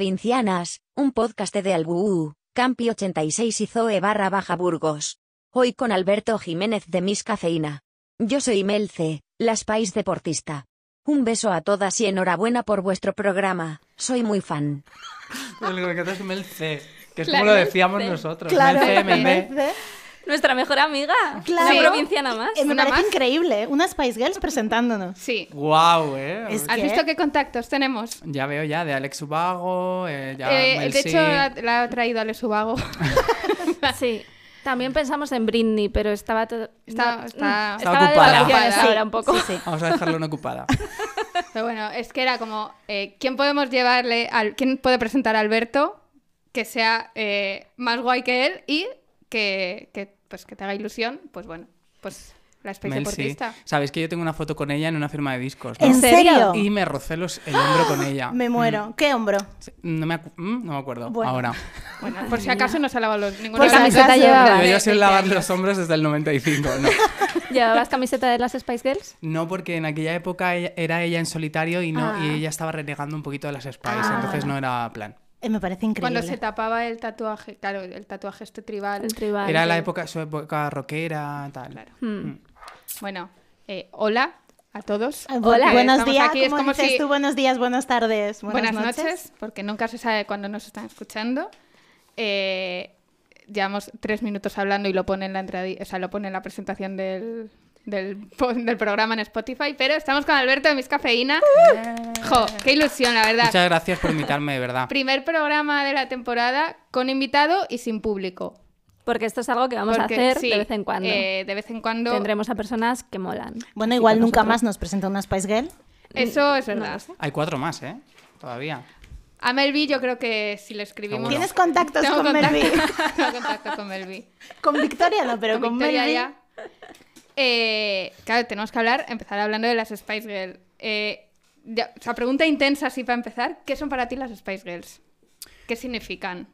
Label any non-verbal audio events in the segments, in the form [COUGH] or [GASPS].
Provincianas, un podcast de Albuu, Campi 86 y Zoe barra baja Burgos. Hoy con Alberto Jiménez de Miss Cafeína. Yo soy Melce, la Spice deportista. Un beso a todas y enhorabuena por vuestro programa. Soy muy fan. [LAUGHS] Lo que es Melce, que es como lo decíamos nosotros. Claro, Melce, Melce. Melce. Nuestra mejor amiga. Claro. Una provinciana más. Eh, me Una parece más. increíble. Una Spice Girls presentándonos. Sí. Guau, eh. Es ¿Has visto qué contactos tenemos? Ya veo ya, de Alex Ubago, eh, ya Eh, Mel de C. hecho, la, la ha traído Alex Ubago. [LAUGHS] Sí. También pensamos en Britney, pero estaba todo. Está- no, está- mm, Está estaba ocupada. Sí, ahora un poco. sí, sí. [LAUGHS] Vamos a dejarlo no ocupada. [LAUGHS] Pero bueno, es que era como, eh, ¿quién podemos llevarle, al, quién puede presentar a Alberto que sea eh, más guay que él y que, que, pues, que te haga ilusión? Pues bueno, pues la Space Mel, sí. Deportista. Sabéis que yo tengo una foto con ella en una firma de discos, ¿no? ¿En serio? Y me rocé los, el hombro con ella. [GASPS] Me muero. ¿Qué hombro? No me, acu- mm, no me acuerdo. Bueno. Ahora. Bueno, por si acaso no se ha lavado los, ninguna camiseta llevaba Yo 20 lavar los hombros desde el 95. No. [LAUGHS] ¿Llevabas camiseta de las Spice Girls? No, porque en aquella época ella- era ella en solitario y, no, Ah. y ella estaba renegando un poquito de las Spice, Ah. entonces no era plan. Eh, me parece increíble. Cuando se tapaba el tatuaje, claro, el tatuaje este tribal. El tribal. Era la época, su época rockera, tal. Claro. Hmm. Bueno, eh, hola a todos. Bu- Hola. buenos días. aquí, es ¿Cómo como dices si- tú? Buenos días, buenas tardes, buenas, Buenas, noches. porque nunca se sabe cuándo nos están escuchando. Eh, llevamos tres minutos hablando y lo pone en la entrada, o sea, lo pone en la presentación del, del, programa en Spotify, pero estamos con Alberto de Miss Cafeína. Jo, qué ilusión, la verdad. Muchas gracias por invitarme, de verdad. Primer programa de la temporada con invitado y sin público. Porque esto es algo que vamos Porque, a hacer sí, de vez en cuando. eh, de vez en cuando. Tendremos a personas que molan. Bueno, igual nunca nosotros. más nos presenta una Spice Girl. Eso es No verdad. sé. Hay cuatro más, ¿eh? Todavía. A Melvi yo creo que si le escribimos... Seguro. ¿Tienes contactos Tengo con contacto- Melvi? [LAUGHS] Tengo contacto con Melvi. Con Victoria no, pero con, Victoria Melvi. ya. Eh, claro, tenemos que hablar, empezar hablando de las Spice Girls. Eh, ya- o sea, pregunta intensa así para empezar. ¿Qué son para ti las Spice Girls? ¿Qué significan?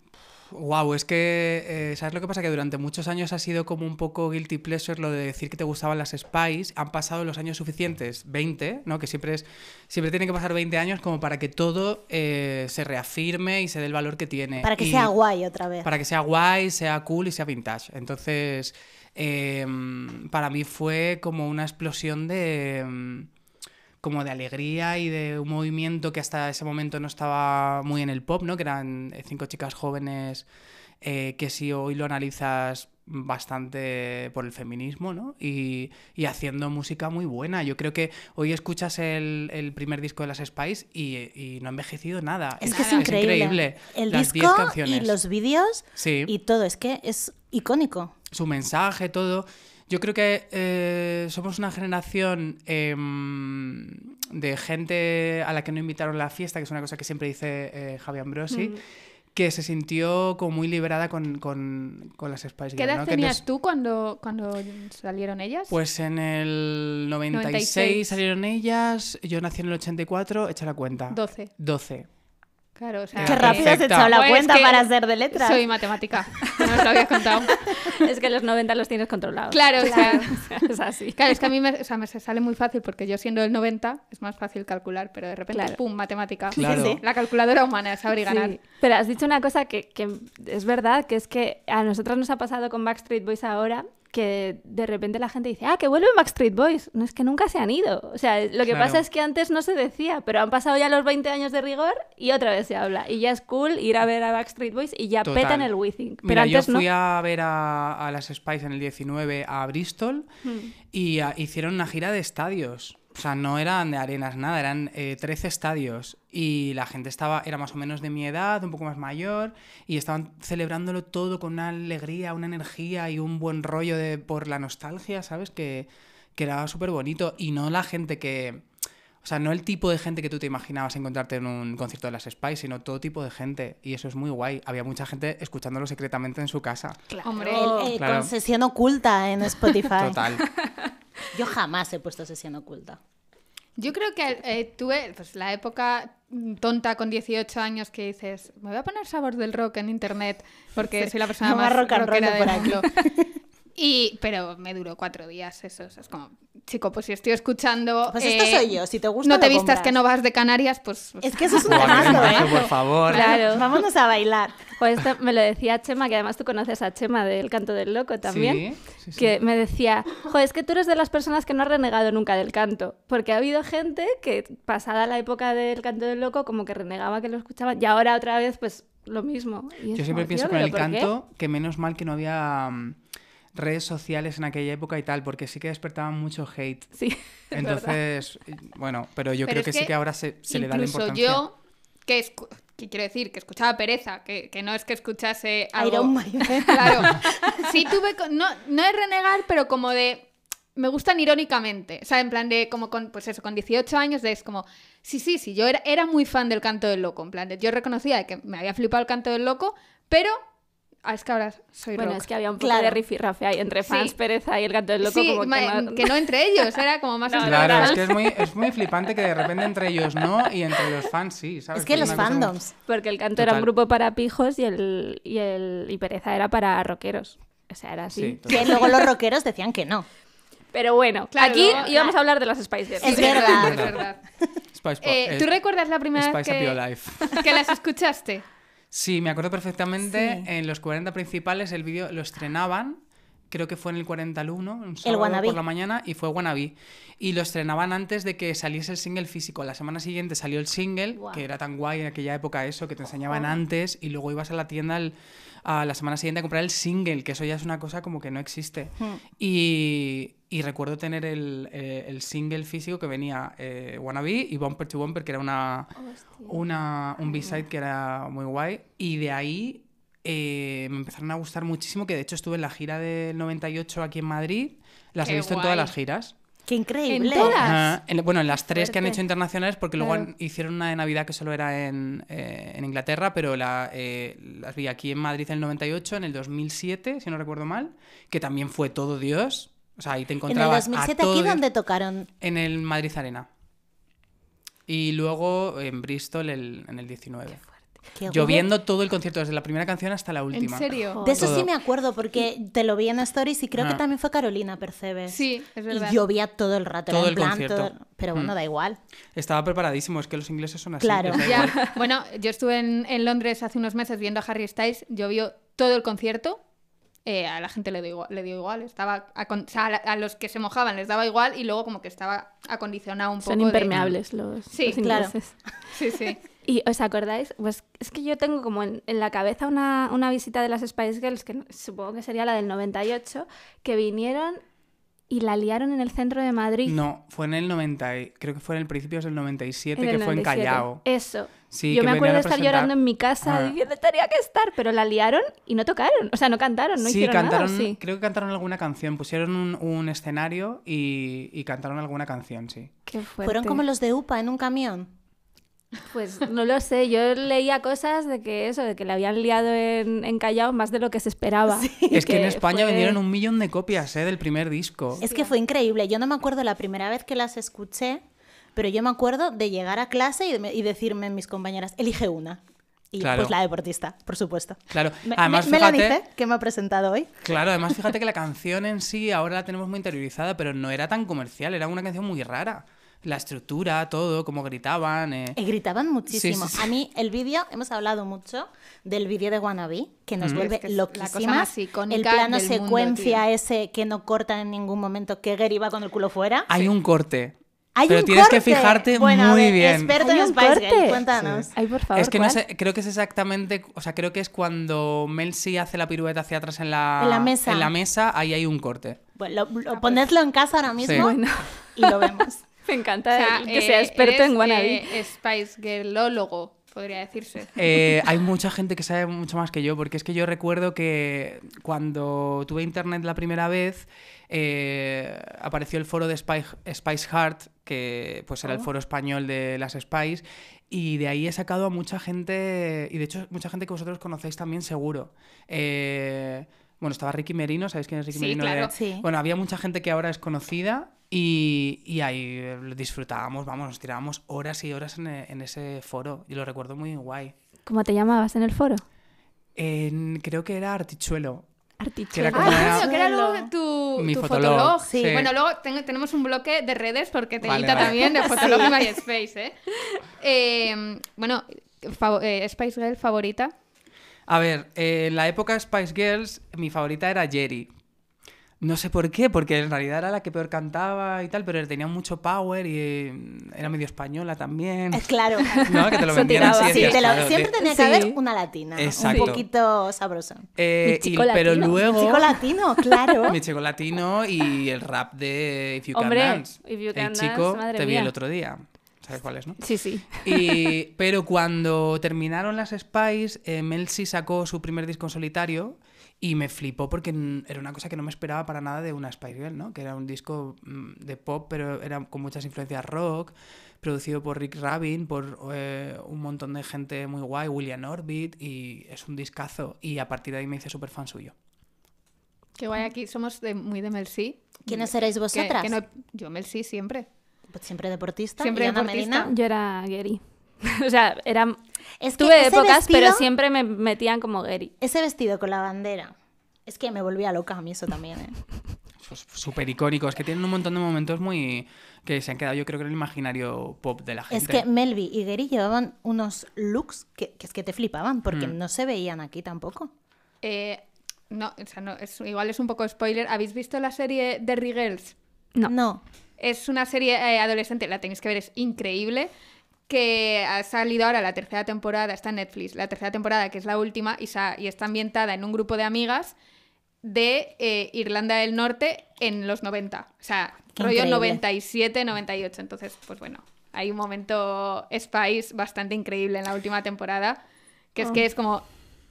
Wow, es que, eh, ¿sabes lo que pasa? Que durante muchos años ha sido como un poco guilty pleasure lo de decir que te gustaban las Spice. Han pasado los años suficientes, 20, ¿no? Que siempre es siempre tiene que pasar 20 años como para que todo eh, se reafirme y se dé el valor que tiene. Para que Y- sea guay otra vez. Para que sea guay, sea cool y sea vintage. Entonces, eh, para mí fue como una explosión de. mm, como de alegría y de un movimiento que hasta ese momento no estaba muy en el pop, ¿no? Que eran eh, cinco chicas jóvenes eh, que si hoy lo analizas bastante por el feminismo, ¿no? Y, y haciendo música muy buena. Yo creo que hoy escuchas el, el primer disco de las Spice y, y no ha envejecido nada. Es que es increíble. El Las 10 disco canciones. y los vídeos Sí. y todo. Es que es icónico. Su mensaje, todo. Yo creo que eh, somos una generación em, de gente a la que no invitaron a la fiesta, que es una cosa que siempre dice eh, Javi Ambrosi, que se sintió como muy liberada con, con- con las Spice ¿Qué Girls, edad ¿no? Que tenías tú cuando, cuando salieron ellas? Pues en el 96, 96. salieron ellas, yo nací en el 84, echa la cuenta. 12. 12. Claro, o sea... Qué rápido has echado la Pues cuenta que para ser de letras. Soy matemática. No os lo había contado. [LAUGHS] es que los 90 los tienes controlados. Claro, [LAUGHS] o sea... es así. Claro, es que a mí me, o sea, me sale muy fácil porque yo siendo del 90 es más fácil calcular, pero de repente, Claro. ¡pum! Matemática. Claro. Sí. La calculadora humana, es y ganar. Sí, Pero has dicho una cosa que, que es verdad, que es que a nosotros nos ha pasado con Backstreet Boys ahora, que de repente la gente dice, ah, que vuelven Backstreet Boys. No es que nunca se han ido. O sea, lo que Claro. pasa es que antes no se decía, pero han pasado ya los 20 años de rigor y otra vez se habla. Y ya es cool ir a ver a Backstreet Boys y ya Total. petan el We Think. Pero Mira, antes yo fui no. a ver a, a las Spice en el 19 a Bristol y ah, hicieron una gira de estadios. O sea, no eran de arenas, nada, eran eh, 13 estadios. Y la gente estaba, era más o menos de mi edad, un poco más mayor, y estaban celebrándolo todo con una alegría, una energía y un buen rollo de, por la nostalgia, ¿sabes? Que, que era súper bonito. Y no la gente que. O sea, no el tipo de gente que tú te imaginabas encontrarte en un concierto de las Spice, sino todo tipo de gente. Y eso es muy guay. Había mucha gente escuchándolo secretamente en su casa. Hombre, El- eh, Claro. Con sesión oculta en Spotify. Total. [LAUGHS] Yo jamás he puesto sesión oculta. yo creo que eh, tuve pues, la época tonta con 18 años que dices, me voy a poner sabor del rock en internet porque soy la persona más más rock rockera de del por aquí. mundo. [LAUGHS] Y, pero me duró cuatro días eso, o sea, es como chico, pues si estoy escuchando... Pues esto eh, soy yo, si te gusta No te lo vistas compras. que no vas de Canarias, pues... pues- Es que eso es un [LAUGHS] temazo, ¿eh? por favor. Claro. [LAUGHS] Vámonos a bailar. Pues esto me lo decía Chema, que además tú conoces a Chema del Canto del Loco también. Sí, sí, sí. Que me decía, joder, es que tú eres de las personas que no has renegado nunca del canto. Porque ha habido gente que, pasada la época del canto del loco, como que renegaba que lo escuchaban. Y ahora otra vez, pues lo mismo. Y Yo siempre pienso con ¿pero el qué? canto que menos mal que no había mm, redes sociales en aquella época y tal, porque sí que despertaban mucho hate. Sí. [LAUGHS] es verdad. Entonces, bueno, pero yo Pero creo es que, sí que que ahora se, se le da la Incluso importancia. yo, que, escu- que quiero decir, que escuchaba pereza, que, que no es que escuchase algo... Iron Maiden. [LAUGHS] Claro. Sí tuve... No, no es renegar, pero como de... Me gustan irónicamente. O sea, en plan de como con... Pues eso, con 18 años de es como... Sí, sí, sí, yo era, era muy fan del canto del loco. En plan de... Yo reconocía que me había flipado el canto del loco, pero... Ah, es que ahora soy Bueno, rock. es que había un poco Claro. de rifirrafe ahí entre fans, Sí. pereza y el canto del loco. sí, como que no- que no entre ellos, era como [LAUGHS] más entre Claro, es que es muy, es muy flipante que de repente entre ellos no y entre los fans sí, ¿sabes? Es que los fandoms. Porque el canto era un grupo para pijos y el, y el y pereza era para rockeros. O sea, era así. Sí, Que luego los rockeros decían que no. Pero bueno, Claro, aquí luego- íbamos a hablar de las Spice Girls. Es Sí, verdad. Es verdad. Spice Eh, eh, ¿Tú recuerdas la primera Spice Up vez que, que las escuchaste? Sí, me acuerdo perfectamente. Sí. En los 40 principales el vídeo lo estrenaban. Creo que fue en el 40 al 1, un sábado por la mañana, y fue Wannabe. Y lo estrenaban antes de que saliese el single físico. La semana siguiente salió el single, que era tan guay en aquella época eso, que te enseñaban antes, y luego ibas a la tienda al- a la semana siguiente a comprar el single, que eso ya es una cosa como que no existe. Hmm. Y, y recuerdo tener el, eh, el single físico que venía eh, Wannabe y Bumper to Bumper, que era una, una, un B-side que era muy guay. Y de ahí eh, me empezaron a gustar muchísimo, que de hecho estuve en la gira del 98 aquí en Madrid. Las Qué he visto en guay. todas las giras. Qué increíble. En todas. Ajá. En- bueno, en las tres que han hecho internacionales, porque luego Claro. han- hicieron una de Navidad que solo era en, eh, en Inglaterra, pero la, eh, las vi aquí en Madrid en el 98, en el 2007, si no recuerdo mal, que también fue todo Dios. O sea, ahí te En el encontrabas 2007 a todo aquí Dios donde tocaron. en el Madrid Arena. Y luego en Bristol el- en el 19. Qué Yo guay. viendo todo el concierto, desde la primera canción hasta la ¿En última. serio? De eso Todo. sí me acuerdo porque te lo vi en Stories y creo que Ah. también fue Carolina Percebes. Sí, es verdad. Y llovía todo el rato. Todo en el plan, concierto. todo- Pero bueno, Mm. da igual. Estaba preparadísimo, es que los ingleses son así. Claro. Ya, [LAUGHS] bueno, yo estuve en, en Londres hace unos meses viendo a Harry Styles, llovió todo el concierto, eh, a la gente le dio igual, le dio igual estaba acon- o sea, a, la- a los que se mojaban les daba igual y luego como que estaba acondicionado un Son poco de- impermeables los, Sí, los claro. ingleses. Sí, sí. [LAUGHS] ¿Y os acordáis? Pues es que yo tengo como en, en la cabeza una, una visita de las Spice Girls, que supongo que sería la del 98, que vinieron y la liaron en el centro de Madrid. No, fue en el 90, y- creo que fue en el principio del 97, en que el fue en 97. Callao. Eso. Sí, yo que me acuerdo de estar llorando en mi casa Ah. diciendo tenía que estar, pero la liaron y no tocaron. O sea, no cantaron, no sí, hicieron cantaron, nada. Sí. creo que cantaron alguna canción, pusieron un, un escenario y, y cantaron alguna canción, sí. Qué fuerte. Fueron como los de UPA en un camión. Pues no lo sé, yo leía cosas de que eso, de que le habían liado en, en Callao más de lo que se esperaba. [LAUGHS] Es que en España fue- vendieron un millón de copias ¿eh? del primer disco. Es que fue increíble. Yo no me acuerdo la primera vez que las escuché, pero yo me acuerdo de llegar a clase y, de me- y decirme mis compañeras, elige una. Y Claro. pues la deportista, por supuesto. Claro, Me- además me- fíjate, Melanie que me ha presentado hoy. claro, además fíjate que la [LAUGHS] canción en sí ahora la tenemos muy interiorizada, pero no era tan comercial, era una canción muy rara. La estructura, todo, cómo gritaban. eh. Y gritaban muchísimo. Sí, sí, sí. A mí el vídeo, hemos hablado mucho del vídeo de Wannabe, que nos Mm. vuelve Es que es la cosa más el plano del secuencia ese que no corta en ningún momento, que Gary va con el culo fuera. Hay un corte. Hay pero un tienes que corte. fijarte Bueno, a muy ver, bien. Experto Hay en un Spice cuéntanos. Ay, por favor. es que no sé, creo que es exactamente, o sea, creo que es cuando Mel C hace la pirueta hacia atrás en la, En la mesa. en la mesa, ahí hay un corte. Bueno, lo- lo- ponedlo en casa ahora mismo Sí. Bueno. y lo vemos. [LAUGHS] Me encanta O sea, el que eh, sea experto eres, en Wannabe. eh, Spice Girlólogo, podría decirse. Eh, hay [LAUGHS] mucha gente que sabe mucho más que yo, porque es que yo recuerdo que cuando tuve internet la primera vez, eh, apareció el foro de Spice, Spice Heart, que pues era el foro español de las Spice, y de ahí he sacado a mucha gente, y de hecho mucha gente que vosotros conocéis también seguro. Eh, bueno, estaba Ricky Merino, ¿sabéis quién es Ricky Sí, Merino? claro. De- Sí. Bueno, había mucha gente que ahora es conocida y, y ahí disfrutábamos, vamos, nos tirábamos horas y horas en, en ese foro y lo recuerdo muy guay. ¿Cómo te llamabas en el foro? En- creo que era Artichuelo. Que era Artichuelo. como Ah, era- que era luego tu, Mi tu fotolog, fotolog. sí. Bueno, luego ten- tenemos un bloque de redes porque te Vale, edita vale. también de [LAUGHS] fotolog y MySpace, ¿eh? Eh, Bueno, eh, Spice Girl favorita. A ver, eh, en la época Spice Girls, mi favorita era Jerry. No sé por qué, porque en realidad era la que peor cantaba y tal, pero tenía mucho power y eh, era medio española también. Eh, Claro. [LAUGHS] ¿No? Que te lo vendían así. Sí, decías, te lo- claro, siempre tenía que Sí. haber una latina. Exacto. Un poquito sabrosa. Eh, Mi y- chico pero latino. luego... Chico latino, claro. [LAUGHS] Mi chico latino y el rap de If You Hombre, Can Dance. If You el Can chico Dance, madre te vi el otro día. ¿Sabes cuál es, no? Sí, sí. Y, [LAUGHS] pero cuando terminaron las Spice, eh, Mel C sacó su primer disco en solitario y me flipó porque era una cosa que no me esperaba para nada de una Spice Girl, ¿no? Que era un disco mm, de pop, pero era con muchas influencias rock, producido por Rick Rabin, por eh, un montón de gente muy guay, William Orbit, y es un discazo. Y a partir de ahí me hice súper fan suyo. Qué guay, aquí somos de- muy de Mel C. ¿Quiénes seréis Que- vosotras? que no- yo Mel C siempre. Pues siempre deportista. Siempre ¿Y Ana deportista. Medina? Yo era Gary. [LAUGHS] o sea, era... Es que Tuve épocas, pero siempre me metían como Gary. Ese vestido con la bandera. Es que me volvía loca a mí eso también, ¿eh? Pues súper icónicos, que tienen un montón de momentos muy... que se han quedado yo creo que en el imaginario pop de la gente. Es que Melvi y Gary llevaban unos looks que, que es que te flipaban, porque Mm. no se veían aquí tampoco. Eh, no, o sea, no, es, igual es un poco spoiler. ¿Habéis visto la serie Derry Girls? No. No. Es una serie eh, adolescente, la tenéis que ver, es increíble. Que ha salido ahora la tercera temporada, está en Netflix, la tercera temporada, que es la última, y, está ambientada en un grupo de amigas de eh, Irlanda del Norte en los 90. O sea, Qué rollo increíble. 97, 98. Entonces, pues bueno, hay un momento Spice bastante increíble en la última temporada, que es que es como...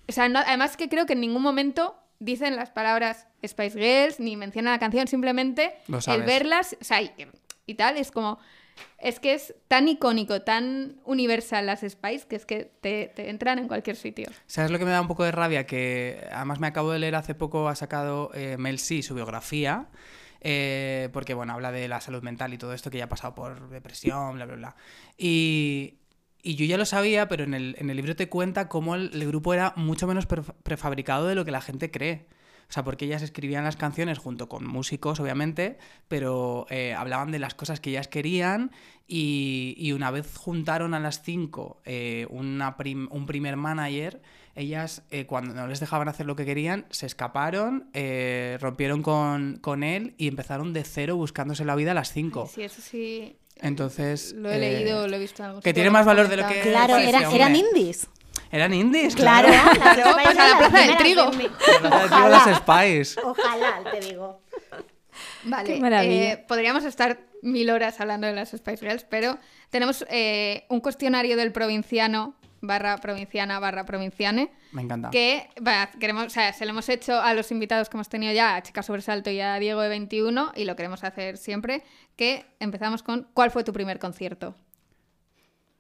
O sea, no- además que creo que en ningún momento dicen las palabras Spice Girls ni mencionan la canción, simplemente el verlas, o sea, y, y tal, es como... Es que es tan icónico, tan universal las Spice, que es que te, te entran en cualquier sitio. ¿Sabes lo que me da un poco de rabia? Que además me acabo de leer hace poco, ha sacado eh, Mel C su biografía, eh, porque bueno, habla de la salud mental y todo esto, que ya ha pasado por depresión, bla, bla, bla. Y, y yo ya lo sabía, pero en el, en el libro te cuenta cómo el, grupo era mucho menos pref- prefabricado de lo que la gente cree. O sea, porque ellas escribían las canciones junto con músicos, obviamente, pero eh, hablaban de las cosas que ellas querían y, y una vez juntaron a las cinco eh, una prim- un primer manager, ellas eh, cuando no les dejaban hacer lo que querían, se escaparon, eh, rompieron con, con él y empezaron de cero buscándose la vida a las cinco. Sí, eso sí. Entonces... Lo he eh, leído, lo he visto algún que tiene más valor de lo que- Claro, era- eran indies. Eran indies, Claro. claro. a la eran plaza del trigo. La Ojalá. las Spice. Ojalá, te digo. Vale, Qué maravilla. eh, podríamos estar mil horas hablando de las Spice Girls, pero tenemos eh, un cuestionario del provinciano barra provinciana barra provinciane Me encanta. que queremos, o sea, se lo hemos hecho a los invitados que hemos tenido ya, a Chica Sobresalto y a Diego de 21, y lo queremos hacer siempre, que empezamos con ¿cuál fue tu primer concierto?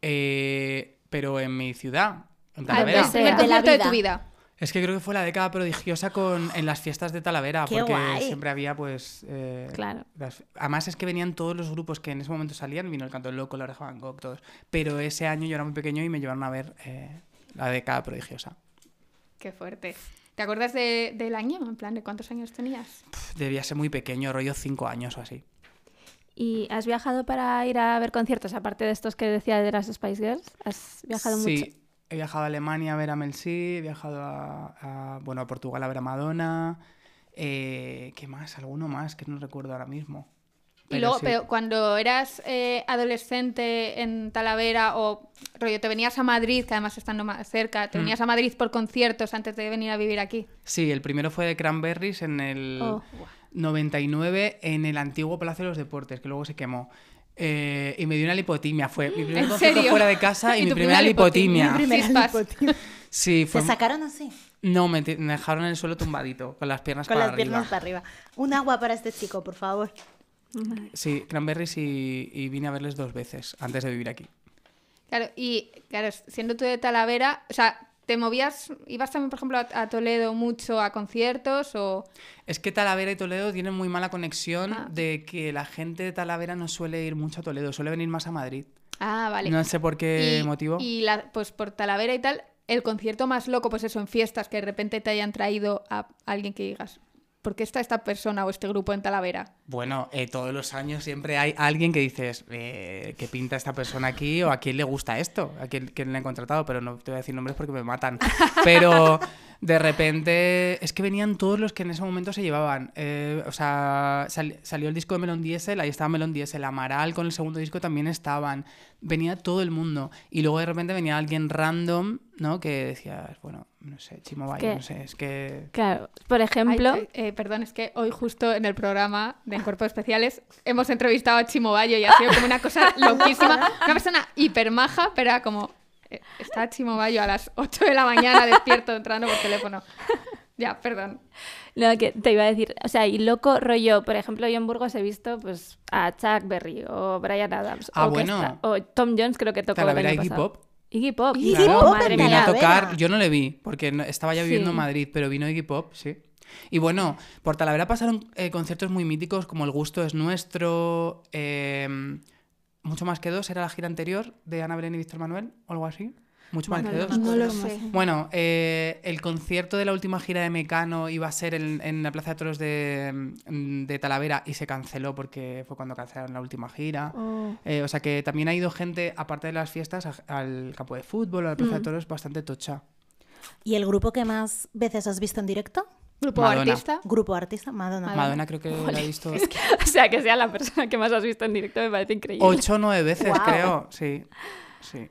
Eh, pero en mi ciudad, en Ah, Talavera. el primer sea. De la concierto de, tu vida. Es que creo que fue la década prodigiosa con, en las fiestas de Talavera, Qué porque guay. siempre había, pues. eh, Claro. las- además, es que venían todos los grupos que en ese momento salían, vino el Canto del Loco, la Oreja Van Gogh, todos. Pero ese año yo era muy pequeño y me llevaron a ver eh, la década prodigiosa. Qué fuerte. ¿Te acuerdas de- del año? En plan, ¿de cuántos años tenías? Pf, Debía ser muy pequeño, rollo cinco años o así. ¿Y has viajado para ir a ver conciertos, aparte de estos que decía de las Spice Girls? ¿Has viajado sí, mucho? He viajado a Alemania a ver a Mel C, he viajado a, a, bueno, a Portugal a ver a Madonna. eh, ¿Qué más? Alguno más que no recuerdo ahora mismo. Y luego, sí. pero cuando eras eh, adolescente en Talavera o rollo, te venías a Madrid, que además estando más cerca, Mm. te venías a Madrid por conciertos antes de venir a vivir aquí. Sí, el primero fue de Cranberries en el Oh. 99 en el antiguo Palacio de los Deportes, que luego se quemó. Eh, y me dio una lipotimia. Fue mi primer ¿En concierto serio? fuera de casa y, ¿Y mi primera primera lipotimia? lipotimia. Mi Primera lipotimia. Sí, fue. ¿Te sacaron así? No, me, dejaron en el suelo tumbadito, con las piernas Con para las arriba. piernas para arriba. Un agua para este chico, por favor. Sí, Cranberries y, y vine a verles dos veces antes de vivir aquí. Claro, y claro, siendo tú de Talavera, o sea, ¿te movías, ibas también, por ejemplo, a, a Toledo mucho a conciertos o...? Es que Talavera y Toledo tienen muy mala conexión Ah. de que la gente de Talavera no suele ir mucho a Toledo, suele venir más a Madrid. Ah, vale. No sé por qué y, motivo. Y la, pues por Talavera y tal, el concierto más loco, pues eso, en fiestas, que de repente te hayan traído a alguien que digas, ¿por qué está esta persona o este grupo en Talavera? Bueno, eh, todos los años siempre hay alguien que dices, eh, ¿qué pinta esta persona aquí? ¿O a quién le gusta esto? ¿A quién, quién le han contratado? Pero no te voy a decir nombres porque me matan. [LAUGHS] Pero de repente es que venían todos los que en ese momento se llevaban. Eh, o sea, sal- salió el disco de Melon Diesel, ahí estaba Melon Diesel, Amaral con el segundo disco también estaban. Venía todo el mundo. Y luego de repente venía alguien random, ¿no? Que decías, bueno, no sé, Chimo Bayo, que- no sé, es que... Claro, por ejemplo, Ay, eh, eh, perdón, es que hoy justo en el programa de Cuerpos Especiales hemos entrevistado a Chimo Bayo y ha sido como una cosa [LAUGHS] loquísima. Una persona hiper maja, pero era como... eh, Está Chimo Bayo a las 8 de la mañana despierto entrando por teléfono. Ya, perdón. lo que te iba a decir, o sea, y loco rollo, por ejemplo, yo en Burgos he visto pues a Chuck Berry o Brian Adams Ah, o, bueno. está- o Tom Jones creo que tocó el Talavera año Iggy pasado. Pop. Iggy Pop. Iggy claro, Pop madre Vino a tocar, yo no le vi, porque estaba ya viviendo Sí. en Madrid, pero vino Iggy Pop, sí. Y bueno, por Talavera pasaron eh, conciertos muy míticos como El gusto es nuestro, eh, Mucho más que dos, era la gira anterior de Ana Belén y Víctor Manuel, o algo así. Mucho más Bueno, que no dos. No lo sé. Bueno, eh, el concierto de la última gira de Mecano iba a ser en, en la Plaza de Toros de, mm, de Talavera y se canceló porque fue cuando cancelaron la última gira. Oh. Eh, o sea que también ha ido gente, aparte de las fiestas, a- al campo de fútbol, a la Plaza de Mm. Toros, bastante tocha. ¿Y el grupo que más veces has visto en directo? Grupo Madonna. artista. Grupo artista, Madonna. Madonna. Madonna creo que la he visto O sea, que sea la persona que más has visto en directo me parece increíble. ocho o nueve veces, Guau. creo. Sí, sí.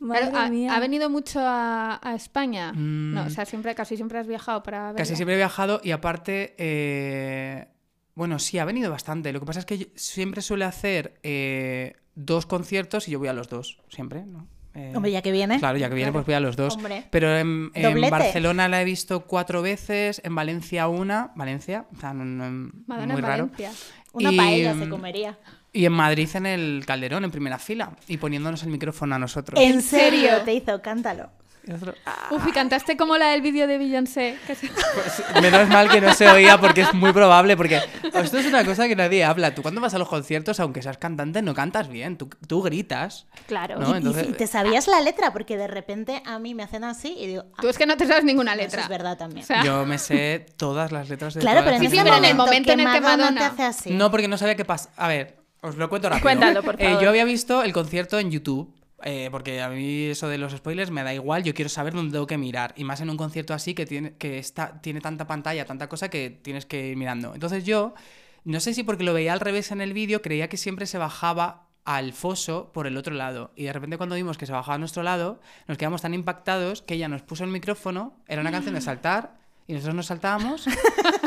Madre Claro, ha, mía. ha venido mucho a, a España? Mm. No, o sea, siempre, casi siempre has viajado para verla. Casi siempre he viajado y aparte, eh, bueno, sí, ha venido bastante. Lo que pasa es que siempre suele hacer eh, dos conciertos y yo voy a los dos, siempre, ¿no? Eh, Hombre, ya que viene. Claro, ya que viene, pues voy a los dos. Hombre. Pero en. Barcelona la he visto cuatro veces, en Valencia una, Valencia, o sea, no- no- Madonna muy en raro. Valencia. Una Y, paella se comería. Y en Madrid en el Calderón, en primera fila, y poniéndonos el micrófono a nosotros. ¿En serio? Te hizo, cántalo. Y nosotros, "Ah". Uf, y cantaste como la del vídeo de Beyoncé. que se- Pues, menos mal que no se oía porque es muy probable, porque esto es una cosa que nadie habla. Tú cuando vas a los conciertos, aunque seas cantante, no cantas bien, tú, tú gritas. Claro. No, Y- entonces- y, te sabías la letra, porque de repente a mí me hacen así y digo, ah, Tú es que no te sabes ninguna eso letra. es verdad también. O sea, Yo me sé todas las letras de claro, pero en Sí, pero en el momento, momento en el que Madonna, Madonna- te hace así. No, porque no sabía qué pasa. A ver, os lo cuento rápido. Cuéntalo, por Eh, favor. yo había visto el concierto en YouTube. eh, porque a mí eso de los spoilers me da igual, yo quiero saber dónde tengo que mirar. Y más en un concierto así que tiene, que está, tiene tanta pantalla, tanta cosa que tienes que ir mirando. Entonces yo, no sé si porque lo veía al revés en el vídeo, creía que siempre se bajaba al foso por el otro lado. Y de repente cuando vimos que se bajaba a nuestro lado, nos quedamos tan impactados que ella nos puso el micrófono, era una canción de [GASPS] saltar, y nosotros nos saltábamos,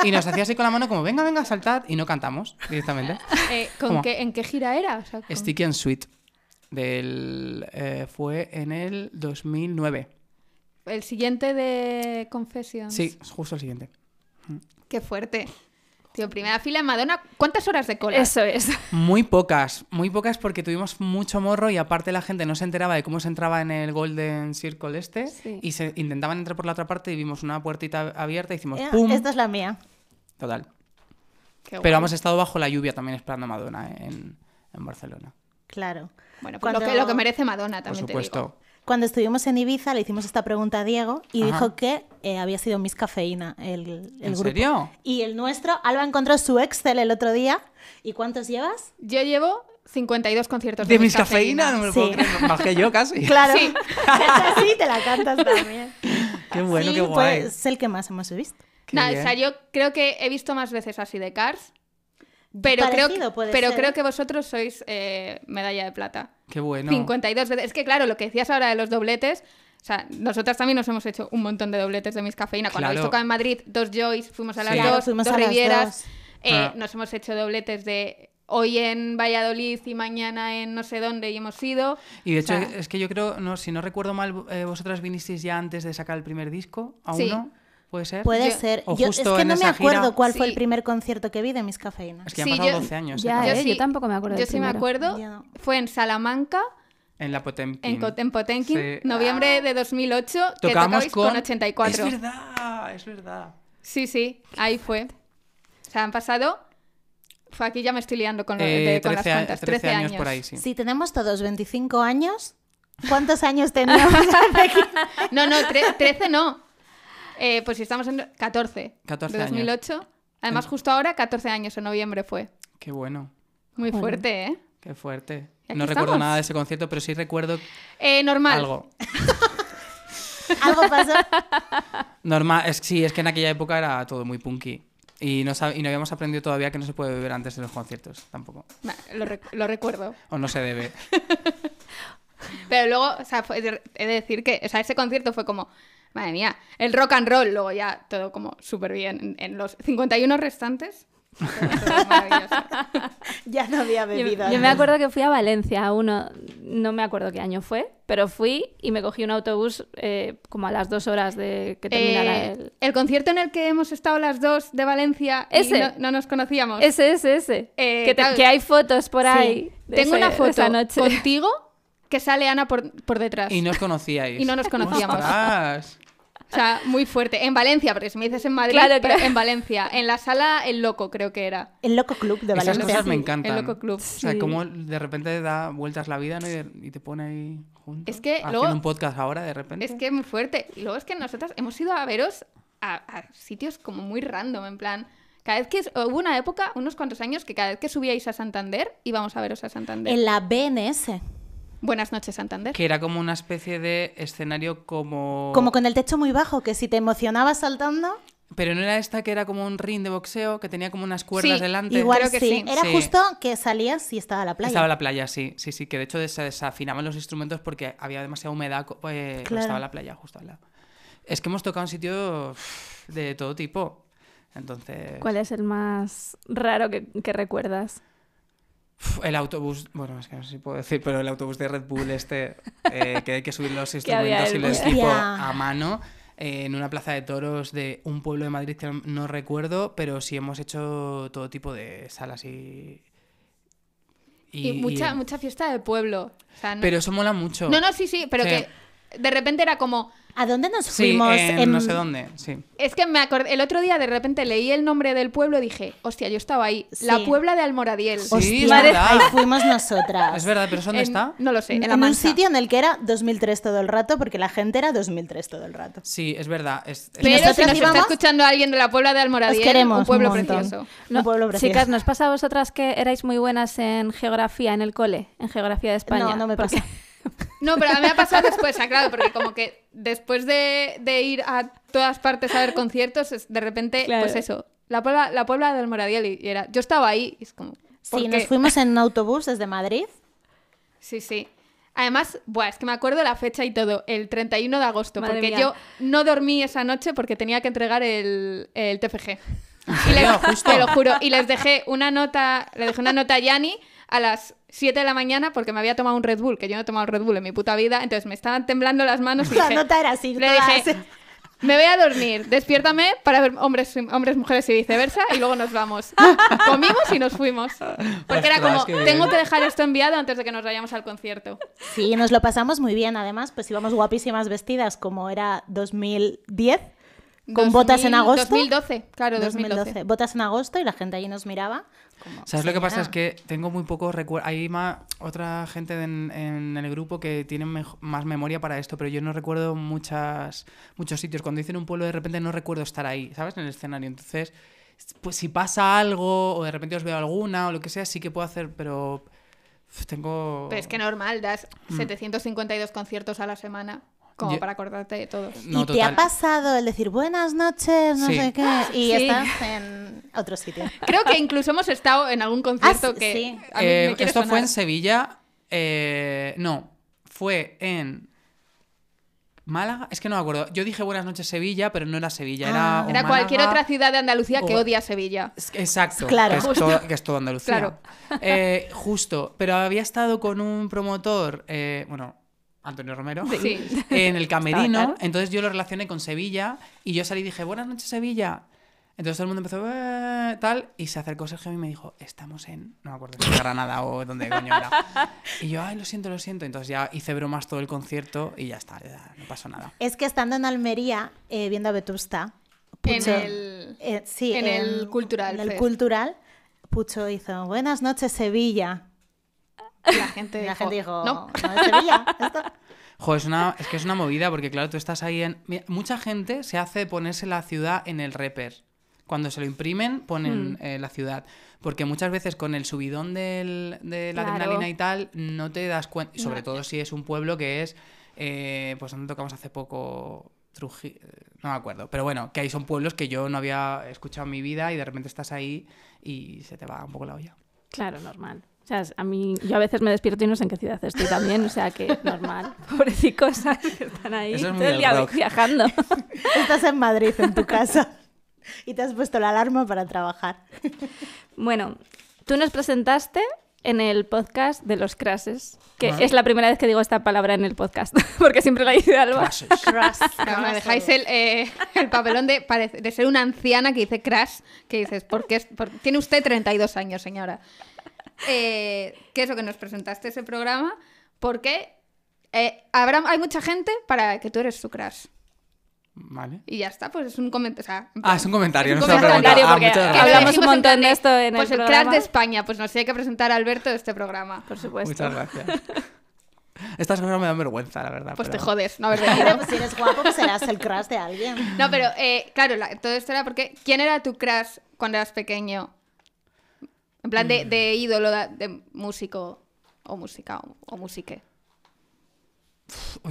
y nos hacía así con la mano como, venga, venga, saltad, y no cantamos directamente. eh, ¿con qué, ¿En qué gira era? O sea, con- Sticky and Sweet. Del, eh, fue en el 2009. El siguiente de Confessions. Sí, es justo el siguiente. Qué fuerte. Tío, primera fila en Madonna. ¿Cuántas horas de cola? Eso es. [LAUGHS] Muy pocas, muy pocas porque tuvimos mucho morro y aparte la gente no se enteraba de cómo se entraba en el Golden Circle este Sí. y se intentaban entrar por la otra parte y vimos una puertita abierta y hicimos Eh, ¡pum! Esta es la mía. Total. Qué guay. Pero hemos estado bajo la lluvia también esperando a Madonna en, en Barcelona. Claro. Bueno, pues lo, Cuando- que, lo que merece Madonna Por también te supuesto. digo. Cuando estuvimos en Ibiza le hicimos esta pregunta a Diego y Ajá. dijo que eh, había sido Miss Cafeína el, el ¿En grupo. serio? Y el nuestro, Alba encontró su Excel el otro día. ¿Y cuántos llevas? Yo llevo 52 52 de, ¿De mis cafeína? No me lo Sí. puedo creer. Más que yo casi. [LAUGHS] Claro. Sí. [LAUGHS] sí, te la cantas también. Qué bueno, Sí, qué guay. Pues es el que más hemos visto. Nah, o sea, yo creo que he visto más veces así de Cars. Pero, creo, Parecido que- puede pero ser, creo ¿eh? que vosotros sois eh, medalla de plata. Qué bueno. 52 veces. Es que claro, lo que decías ahora de los dobletes. O sea, nosotras también nos hemos hecho un montón de dobletes de mis cafeína. Cuando habéis Claro. tocado en Madrid, dos Joys, fuimos a las Sí. dos, Claro, fuimos dos a las Rivieras. dos. Eh, Ah. Nos hemos hecho dobletes de hoy en Valladolid y mañana en no sé dónde y hemos ido. Y de hecho, O sea, es que yo creo, no, si no recuerdo mal, eh, vosotras vinisteis ya antes de sacar el primer disco, ¿aún Sí. no? ¿Puede ser? Puede Yo- ser. Yo, es que no me acuerdo gira- cuál fue el Sí. primer concierto que vi de Miss Cafeína. Es que han Sí, pasado yo- 12 años. ¿eh? Ya, Claro. eh, yo tampoco me acuerdo Yo sí me acuerdo. No. Fue en Salamanca, En la Potemkin. en, en Potenkin, Sí. noviembre de 2008, que Tocábamos tocabais con... 84. Es verdad, es verdad. Sí, sí, ahí fue. O sea, han pasado... Fue aquí ya me estoy liando con, lo- Eh, de- con 13, las cuentas. 13 13 años, por ahí, sí. Si tenemos todos 25 años, ¿Cuántos años teníamos? [LAUGHS] [LAUGHS] No, no, tre- 13 no. Eh, pues si estamos en 14. 14 de años. 2008. Además, justo ahora, 14 años en noviembre fue. Qué bueno, Muy fuerte, ¿eh? qué fuerte. No recuerdo nada de ese concierto, pero sí recuerdo Eh, normal. algo. [LAUGHS] Algo pasó. Normal, es, sí, es que en aquella época era todo muy punky. Y no, sab- y no habíamos aprendido todavía que no se puede beber antes de los conciertos, tampoco. Nah, Lo, rec- lo recuerdo. O no se debe. [LAUGHS] Pero luego, o sea, he de decir que, o sea, ese concierto fue como, madre mía, el rock and roll, luego ya todo como súper bien. En, en los 51 restantes, todo, todo maravilloso. Ya no había Yo, bebido. yo me acuerdo que fui a Valencia a uno, no me acuerdo qué año fue, pero fui y me cogí un autobús eh, como a las dos horas de que terminara Eh, el... el concierto en el que hemos estado las dos de Valencia y Ese. no, no nos conocíamos. Ese, ese, ese. Eh, que, te- claro. que hay fotos por ahí. de Tengo ese- una foto esa noche. contigo que sale Ana por, por detrás. Y no os conocíais. Y no nos conocíamos. ¡Ostras! O sea, muy fuerte. En Valencia, porque si me dices en Madrid, Claro, pero claro. en Valencia. En la sala El Loco, creo que era. El Loco Club de Esas Valencia. cosas me Sí, encantan. el Loco Club. O sea, Sí. como de repente da vueltas la vida ¿no? y, te pone ahí juntos. Es que haciendo luego- un podcast ahora de repente. Es que es muy fuerte. Y luego es que nosotras hemos ido a veros a, a sitios como muy random, en plan. Cada vez que hubo una época, unos cuantos años, que cada vez que subíais a Santander, íbamos a veros a Santander. En la BNS. Buenas noches, Santander. Que era como una especie de escenario como... Como con el techo muy bajo, que si te emocionabas saltando, Pero no era esta que era como un ring de boxeo, que tenía como unas cuerdas Sí, delante. igual creo que sí. sí. Era Sí. justo que salías y estaba la playa. Estaba la playa, sí, sí, sí, que de hecho se desafinaban los instrumentos porque había demasiada humedad, pues Claro. estaba la playa justo al lado. Es que hemos tocado en sitios de todo tipo. Entonces, ¿Cuál es el más raro que, que recuerdas? El autobús, bueno, es que no sé si puedo decir, pero el autobús de Red Bull este, eh, que hay que subir los [LAUGHS] instrumentos y el- los equipo a mano. eh, en una plaza de toros de un pueblo de Madrid que no, no recuerdo, pero sí hemos hecho todo tipo de salas y... Y, mucha, y- mucha fiesta de pueblo. O sea, no, Pero eso mola mucho. no, no, sí, sí, pero Sí. que de repente era como. ¿A dónde nos Sí, fuimos? en, en- no sé dónde, sí. Es que me acordé, el otro día de repente leí el nombre del pueblo y dije, hostia, yo estaba ahí. La. Puebla de Almoradiel. Sí, Hostia, es verdad. ahí fuimos nosotras. Es verdad, pero ¿eso ¿dónde En- está? No lo sé, en, En, la un sitio en el que era 2003 todo el rato, porque la gente era 2003 todo el rato. Sí, es verdad. Es, es- Pero si nos está íbamos- escuchando alguien de la Puebla de Almoradiel, Os queremos un pueblo un precioso. Un pueblo precioso. Chicas, ¿nos pasa a vosotras que erais muy buenas en geografía en el cole? En geografía de España. No, no me Porque- pasa. [LAUGHS] No, pero a mí me ha pasado después, claro, porque como que después de, de ir a todas partes a ver conciertos, es- de repente, Claro. pues eso, la Puebla, la Puebla de Almoradiel y, y era, yo estaba ahí, y es como, ¿por Sí, qué? nos fuimos en un [LAUGHS] autobús desde Madrid. Sí, sí. Además, buah, es que me acuerdo la fecha y todo, el 31 de agosto, Madre porque mía. yo no dormí esa noche porque tenía que entregar el, el TFG. [LAUGHS] ¿En serio? Justo. Te lo juro. Y les dejé una nota, le dejé una nota a Yanni a las 7 de la mañana porque me había tomado un Red Bull, que yo no he tomado Red Bull en mi puta vida, entonces me estaban temblando las manos y [LAUGHS] La dije, nota era así. le dije, [LAUGHS] me voy a dormir, despiértame para ver hombres, hombres, mujeres y viceversa y luego nos vamos. [LAUGHS] Comimos y nos fuimos. Porque era Ostras, como, tengo que dejar esto enviado antes de que nos vayamos al concierto. Sí, nos lo pasamos muy bien. Además, pues íbamos guapísimas vestidas, como era 2010, con botas en 2000, agosto. 2012, claro, 2012. Botas en agosto y la gente allí nos miraba. Como, ¿Sabes lo que pasa? Es que tengo muy pocos recuerdos. Hay más, otra gente en, en el grupo que tiene más memoria para esto, pero yo no recuerdo muchas, muchos sitios. Cuando dicen un pueblo, de repente no recuerdo estar ahí, ¿sabes? En el escenario. Entonces, pues si pasa algo o de repente os veo alguna o lo que sea, sí que puedo hacer, pero tengo... Pero es que normal, das 752 conciertos a la semana como Yo- para acordarte de todos. No, ¿Y te ha total. pasado el decir buenas noches, no Sí. sé qué? Y Sí. estás en otro sitio. [LAUGHS] Creo que incluso hemos estado en algún concierto Ah, que sí. a mí Eh, me esto fue en Sevilla. eh, no, fue en Málaga. Es que no me acuerdo. Yo dije buenas noches Sevilla, pero no era Sevilla. Era, Ah. Era cualquier Málaga, otra ciudad de Andalucía que odia Sevilla. Exacto, Claro. que, es Justo. todo, que es todo Andalucía. Claro. Eh, justo, pero había estado con un promotor, eh, bueno, Antonio Romero, Sí. en el camerino, claro. entonces yo lo relacioné con Sevilla y yo salí y dije, buenas noches Sevilla. Entonces todo el mundo empezó, "Eh", tal, y se acercó Sergio y me dijo, estamos en, no me acuerdo si en Granada o donde coño era. Y yo, ay, lo siento, lo siento. Entonces ya hice bromas todo el concierto y ya está, ya no pasó nada. Es que estando en Almería, eh, viendo a Vetusta, En el- eh, sí, en el Cultural En el Fest. cultural, Pucho hizo buenas noches Sevilla. Y la gente dijo, la gente dijo, no. no, es Sevilla. esto". Jo, es, una, es que es una movida porque, claro, tú estás ahí en... Mira, mucha gente se hace ponerse la ciudad en el reper. Cuando se lo imprimen, ponen eh, la ciudad. Porque muchas veces con el subidón del- de la Claro. adrenalina y tal, no te das cuenta. Sobre todo si es un pueblo que es... eh, pues donde tocamos hace poco... Trujillo, no me acuerdo. Pero bueno, que ahí son pueblos que yo no había escuchado en mi vida y de repente estás ahí y se te va un poco la olla. Claro, normal. O sea, a mí, yo a veces me despierto y no sé en qué ciudad estoy también, o sea que [LAUGHS] normal. Pobrecicos que están ahí es todo el día rock. viajando. [LAUGHS] Estás en Madrid, en tu casa. Y te has puesto la alarma para trabajar. Bueno, tú nos presentaste en el podcast de los crashes, que es la primera vez que digo esta palabra en el podcast, [LAUGHS] porque siempre la dice Alba. Crash. No, me dejáis el, eh, el papelón de, de ser una anciana que dice crash, que dices, ¿por qué es- por- tiene usted 32 años, señora. Eh, ¿Qué es lo que nos presentaste ese programa? Porque eh, habrá, hay mucha gente para que tú eres su crash. Vale. Y ya está, pues es un comentario. Sea, Ah, es un comentario, es no un pregunta. comentario Ah, porque que gracias. hablamos un montón de esto en el Pues el programa. crash de España, pues nos tiene que presentar a Alberto de este programa. Por supuesto. Muchas gracias. Estas cosas me dan vergüenza, la verdad. Pues te jodes, no haber [LAUGHS] venido. pues si eres guapo, pues serás el crush de alguien. No, pero eh, claro, la- todo esto era porque. ¿Quién era tu crush cuando eras pequeño? En plan Mm. de, de ídolo, de, de músico o música o, o musique.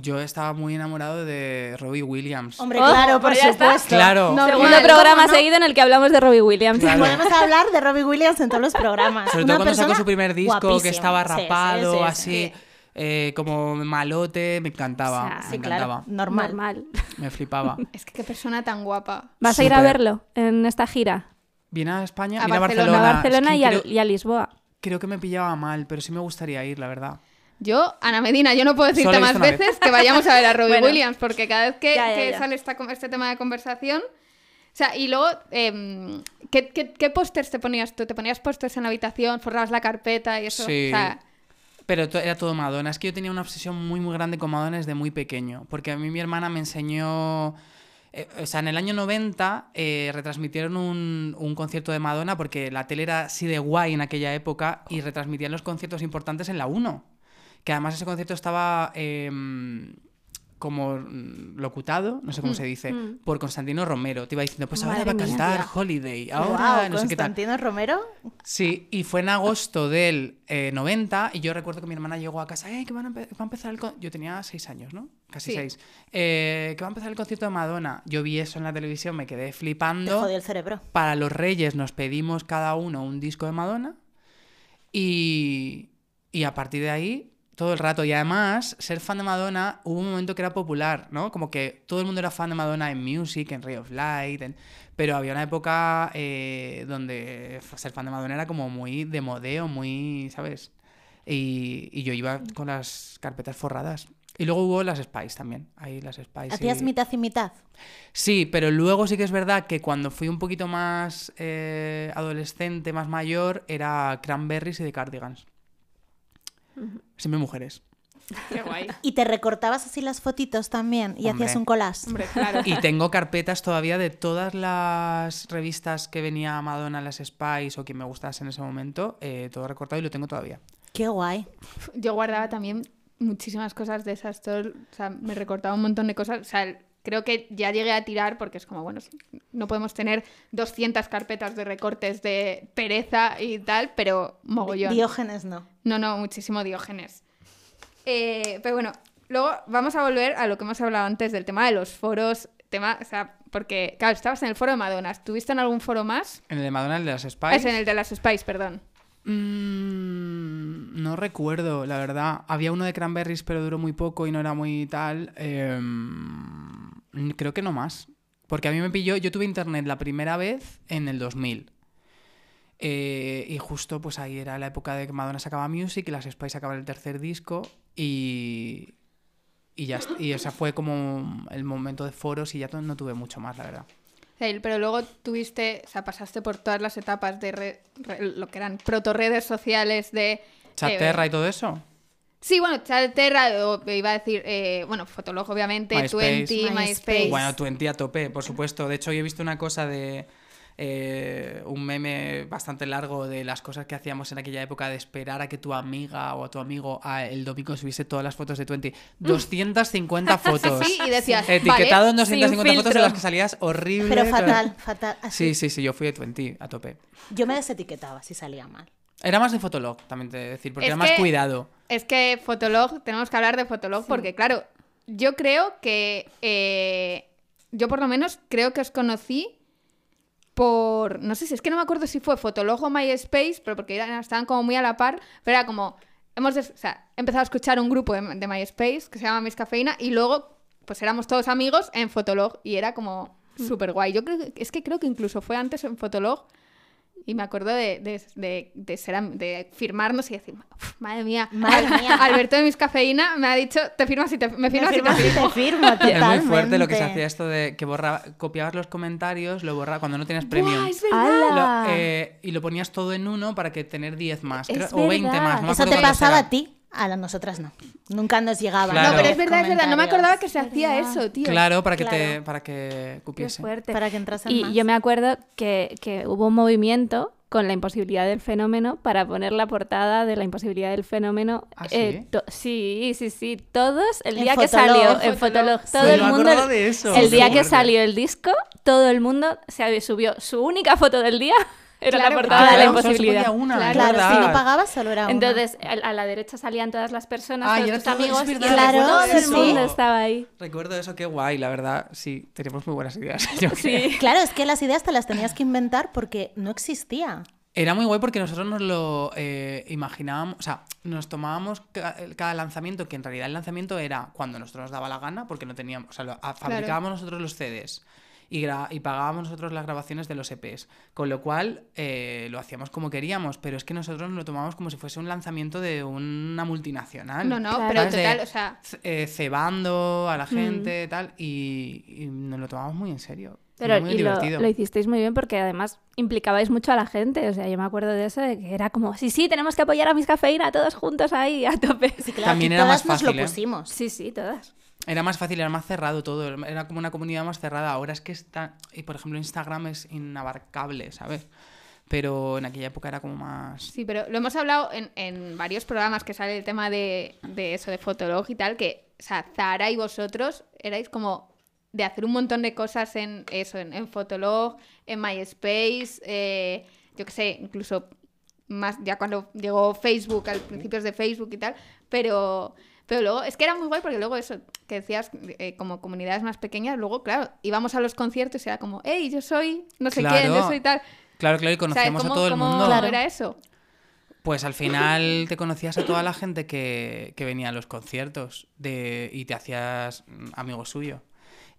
Yo estaba muy enamorado de Robbie Williams. Hombre, Oh, claro, por pues ya está. supuesto. Claro. Segundo ¿cómo programa no? seguido en el que hablamos de Robbie Williams. Claro. Podemos hablar de Robbie Williams en todos los programas. Sobre Una todo cuando sacó persona su primer disco, que guapísima. estaba Sí, sí, rapado, sí, sí. así, eh, como malote, me encantaba. O sea, me Sí, encantaba. claro. Normal. Normal. Me flipaba. [LAUGHS] Es que qué persona tan guapa. ¿Vas a ir a Súper. verlo en esta gira? Viene a España, A viene a Barcelona. Barcelona. a Barcelona Es que y, a, creo, y a Lisboa. creo que me pillaba mal, pero sí me gustaría ir, la verdad. Yo, Ana Medina, yo no puedo decirte más vez. veces que vayamos a ver a [LAUGHS] Robbie Bueno. Williams, porque cada vez que, Ya, ya, que ya. sale esta, este tema de conversación. O sea, y luego, em, ¿qué, qué, qué pósters te ponías tú? ¿Te ponías pósters en la habitación, forrabas la carpeta y eso? Sí. O sea, Pero to- era todo Madonna. Es que yo tenía una obsesión muy, muy grande con Madonna desde muy pequeño. Porque a mí mi hermana me enseñó. Eh, o sea, en el año 90 eh, retransmitieron un, un concierto de Madonna porque la tele era así de guay en aquella época y retransmitían los conciertos importantes en la 1. Que además ese concierto estaba em, como mm, locutado, no sé cómo se dice, mm. por Constantino Romero. Te iba diciendo, pues ahora va a mía. cantar Holiday, ahora no sé qué tal. Constantino Romero. Sí, y fue en agosto del eh, 90 y yo recuerdo que mi hermana llegó a casa, eh, que van a va a empezar el... con-". Yo tenía seis años, ¿no? Casi Sí. seis. Eh, que va a empezar el concierto de Madonna. Yo vi eso en la televisión, me quedé Te flipando. jodió el cerebro. Para los Reyes nos pedimos cada uno un disco de Madonna y, y a partir de ahí todo el rato. Y además, ser fan de Madonna hubo un momento que era popular, ¿no? Como que todo el mundo era fan de Madonna en Music, en Ray of Light, en- pero había una época eh, donde ser fan de Madonna era como muy de modeo, muy, ¿sabes? Y, y yo iba con las carpetas forradas. Y luego hubo las Spice también. Ahí las Spice. Hacías y- mitad y mitad. Sí, pero luego sí que es verdad que cuando fui un poquito más eh, adolescente, más mayor, era Cranberries y The Cardigans. Siempre mujeres. qué guay. Y te recortabas así las fotitos también y Hombre. hacías un collage. Hombre, claro. Y tengo carpetas todavía de todas las revistas que venía Madonna, las Spice o quien me gustase en ese momento, eh, todo recortado y lo tengo todavía. Qué guay. Yo guardaba también muchísimas cosas de esas. todo o sea, me recortaba un montón de cosas. O sea, creo que ya llegué a tirar porque es como, bueno, no podemos tener 200 carpetas de recortes de pereza y tal, pero mogollón. Diógenes no. No, no, muchísimo Diógenes. Eh, pero bueno, luego vamos a volver a lo que hemos hablado antes del tema de los foros. Tema, o sea, porque, claro, estabas en el foro de Madonna. ¿Estuviste en algún foro más? En el de Madonna, el de las Spice. Es en el de las Spice, perdón. Mm, no recuerdo, la verdad. Había uno de Cranberries, pero duró muy poco y no era muy tal. Em, creo que no más. Porque a mí me pilló, yo tuve internet la primera vez en el 2000. Eh, y justo pues ahí era la época de que Madonna sacaba Music y las Spice sacaban el tercer disco y, y ya y esa fue como el momento de foros y ya no tuve mucho más, la verdad. Pero luego tuviste, o sea, pasaste por todas las etapas de re- re- lo que eran proto-redes sociales de... Chaterra eh, y todo eso. Sí, bueno, Chaterra, o iba a decir, eh, bueno, Fotolog obviamente, MySpace. Twenty, MySpace. MySpace. Bueno, Twenty a tope, por supuesto. De hecho, yo he visto una cosa de, eh, un meme bastante largo de las cosas que hacíamos en aquella época de esperar a que tu amiga o a tu amigo a el domingo subiese todas las fotos de Twenty. 250 [LAUGHS] fotos. Sí, y decías, Etiquetado en Vale, 250 sin fotos en filtro. las que salías horrible. Pero fatal, fatal. Así. Sí, sí, sí, yo fui de Twenty a tope. Yo me desetiquetaba si salía mal. Era más de Fotolog, también te de decir, porque Es era más que- cuidado. Es que Fotolog, tenemos que hablar de Fotolog porque, claro, yo creo que. eh, yo por lo menos creo que os conocí por. No sé si es que no me acuerdo si fue Fotolog o MySpace, pero porque eran- estaban como muy a la par. Pero era como. Hemos des- o sea, he empezado a escuchar un grupo de, de MySpace que se llama Miss Cafeína y luego, pues éramos todos amigos en Fotolog y era como súper guay. Yo creo es que creo que incluso fue antes en Fotolog y me acuerdo de, de, de, de ser am- de firmarnos y decir, "Uf, madre mía, Madre Al- mía. Alberto de Mis Cafeína me ha dicho, te firmas y te, me firmas Me y te y firmo. te firmo, Es muy fuerte lo que se hacía esto de que borraba, copiabas los comentarios, lo borraba cuando no tenías premium. Es. Lo- eh, y lo ponías todo en uno para que tener 10 más, creo- o 20 verdad. más. No Eso te pasaba a ti, a las nosotras no. Nunca nos llegaba. Claro. No, pero es verdad, es verdad, no me acordaba que se hacía verdad. eso, tío. Claro, para que te para que Qué cupiese. fuerte. Para que entrasen Y más. yo me acuerdo que, que hubo un movimiento con la imposibilidad del fenómeno para poner la portada de la imposibilidad del fenómeno. ¿Ah, eh, sí? sí, sí, sí. Todos, el En día que Fotolog. salió En Fotolog, Fotolog. todo Sí, el mundo. acordaba de eso. El día que salió el disco, todo el mundo se subió su única foto del día. Era Claro, la portada Ah, de la claro, solo se imposibilidad. podía una, Claro, Claro, si no pagabas solo era una. Entonces, a, a la derecha salían todas las personas, Ah, todos tus amigos, y Claro, todo el sí. mundo estaba ahí. Recuerdo eso, qué guay, la verdad. Sí, teníamos muy buenas ideas. [LAUGHS] yo. Sí. Claro, es que las ideas te las tenías que inventar porque no existía. Era muy guay porque nosotros nos lo eh, imaginábamos, o sea, nos tomábamos ca- cada lanzamiento, que en realidad el lanzamiento era cuando nosotros nos daba la gana, porque no teníamos, o sea, lo- a- fabricábamos nosotros los CDs y, pagábamos nosotros las grabaciones de los EPs, con lo cual eh, lo hacíamos como queríamos, pero es que nosotros nos lo tomábamos como si fuese un lanzamiento de una multinacional. No, no, Claro. pero total, o sea, eh, cebando a la gente, tal, y, y nos lo tomamos muy en serio. Pero muy y lo, hicisteis muy bien porque además implicabais mucho a la gente. O sea, yo me acuerdo de eso, de que era como, sí, sí, tenemos que apoyar a mis cafeína todos juntos ahí, a tope. Sí, claro, También era más todas nos fácil, lo ¿eh? pusimos. Sí, sí, todas. Era más fácil, era más cerrado todo, era como una comunidad más cerrada. Ahora es que está, y por ejemplo Instagram es inabarcable, ¿sabes? Pero en aquella época era como más... sí, pero lo hemos hablado en, en varios programas que sale el tema de, de eso, de Fotolog y tal, que, o sea, Zara y vosotros erais como de hacer un montón de cosas en eso, en, en Fotolog, en MySpace, eh, yo qué sé, incluso más ya cuando llegó Facebook, al principios de Facebook y tal, pero, pero luego, es que era muy guay porque luego eso, que decías, eh, como comunidades más pequeñas, luego, claro, íbamos a los conciertos y era como, hey, yo soy no sé quién, yo soy tal. Claro, claro, y O sea, conocíamos ¿cómo- a todo el mundo. Claro. era eso? Pues al final [LAUGHS] te conocías a toda la gente que, que venía a los conciertos de, y te hacías mm, amigo suyo.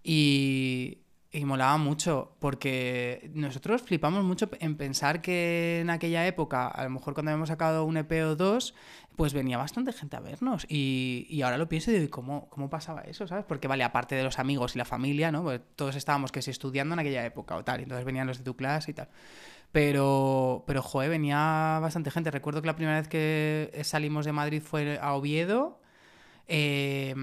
Y, y molaba mucho, porque nosotros flipamos mucho en pensar que en aquella época, a lo mejor cuando habíamos sacado un EP o dos, pues venía bastante gente a vernos. Y, y ahora lo pienso y digo, ¿y ¿cómo, ¿cómo pasaba eso? ¿Sabes? Porque vale, aparte de los amigos y la familia, ¿no? Pues todos estábamos que sí estudiando en aquella época o tal, y entonces venían los de tu clase y tal. Pero, pero, joder, venía bastante gente. Recuerdo que la primera vez que salimos de Madrid fue a Oviedo. eh,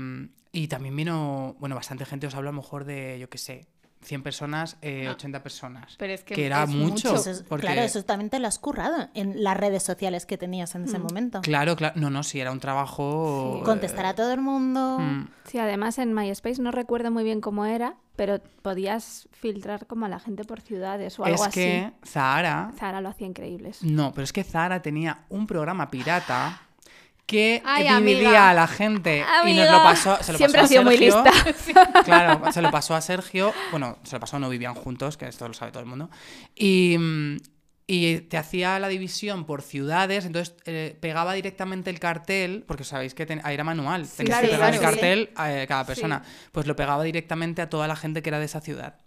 y también vino, bueno, bastante gente. Os hablo a lo mejor de, yo qué sé, 100 personas, eh, 80 personas. Pero es que era es mucho. mucho. Eso es- porque- Claro, eso también te lo has currado en las redes sociales que tenías en ese momento. Claro, claro. No, no, sí, era un trabajo. Sí. Contestar a todo el mundo. Mm. Sí, además en MySpace no recuerdo muy bien cómo era, pero podías filtrar como a la gente por ciudades o algo Es que Zahara. así. Zara lo hacía increíbles. No, pero es que Zara tenía un programa pirata que Ay, dividía amiga. a la gente y nos lo pasó. Se lo Siempre pasó ha sido a muy Sergio. lista. [LAUGHS] Claro, se lo pasó a Sergio. Bueno, se lo pasó, no vivían juntos, que esto lo sabe todo el mundo. Y, y te hacía la división por ciudades, entonces eh, pegaba directamente el cartel, porque sabéis que ten- era manual, tenías claro, que pegar el cartel a eh, cada persona. Pues lo pegaba directamente a toda la gente que era de esa ciudad.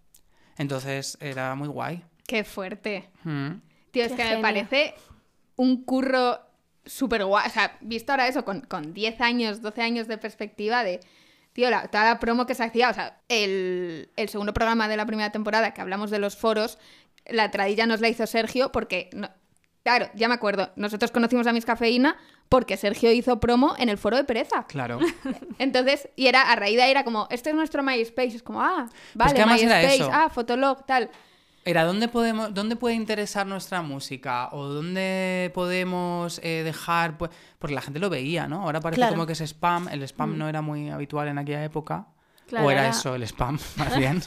Entonces era muy guay. Qué fuerte. Mm. Tío, es Qué que genio. me parece un curro súper guay. O sea, visto ahora eso con, con 10 años, 12 años de perspectiva de, tío, la, toda la promo que se hacía. O sea, el, el segundo programa de la primera temporada que hablamos de los foros, la tradilla nos la hizo Sergio porque, no- claro, ya me acuerdo, nosotros conocimos a Miss Cafeína porque Sergio hizo promo en el foro de Pereza. Claro. [LAUGHS] Entonces, y era, a raíz de ahí era como, este es nuestro MySpace. Es como, ah, vale, además era MySpace, ah, Fotolog, tal. Era dónde podemos, dónde puede interesar nuestra música o dónde podemos eh, dejar, pues, porque la gente lo veía, ¿no? Ahora parece Claro. como que es spam. El spam no era muy habitual en aquella época. Claro, o era, era- eso, el spam, [LAUGHS] más bien.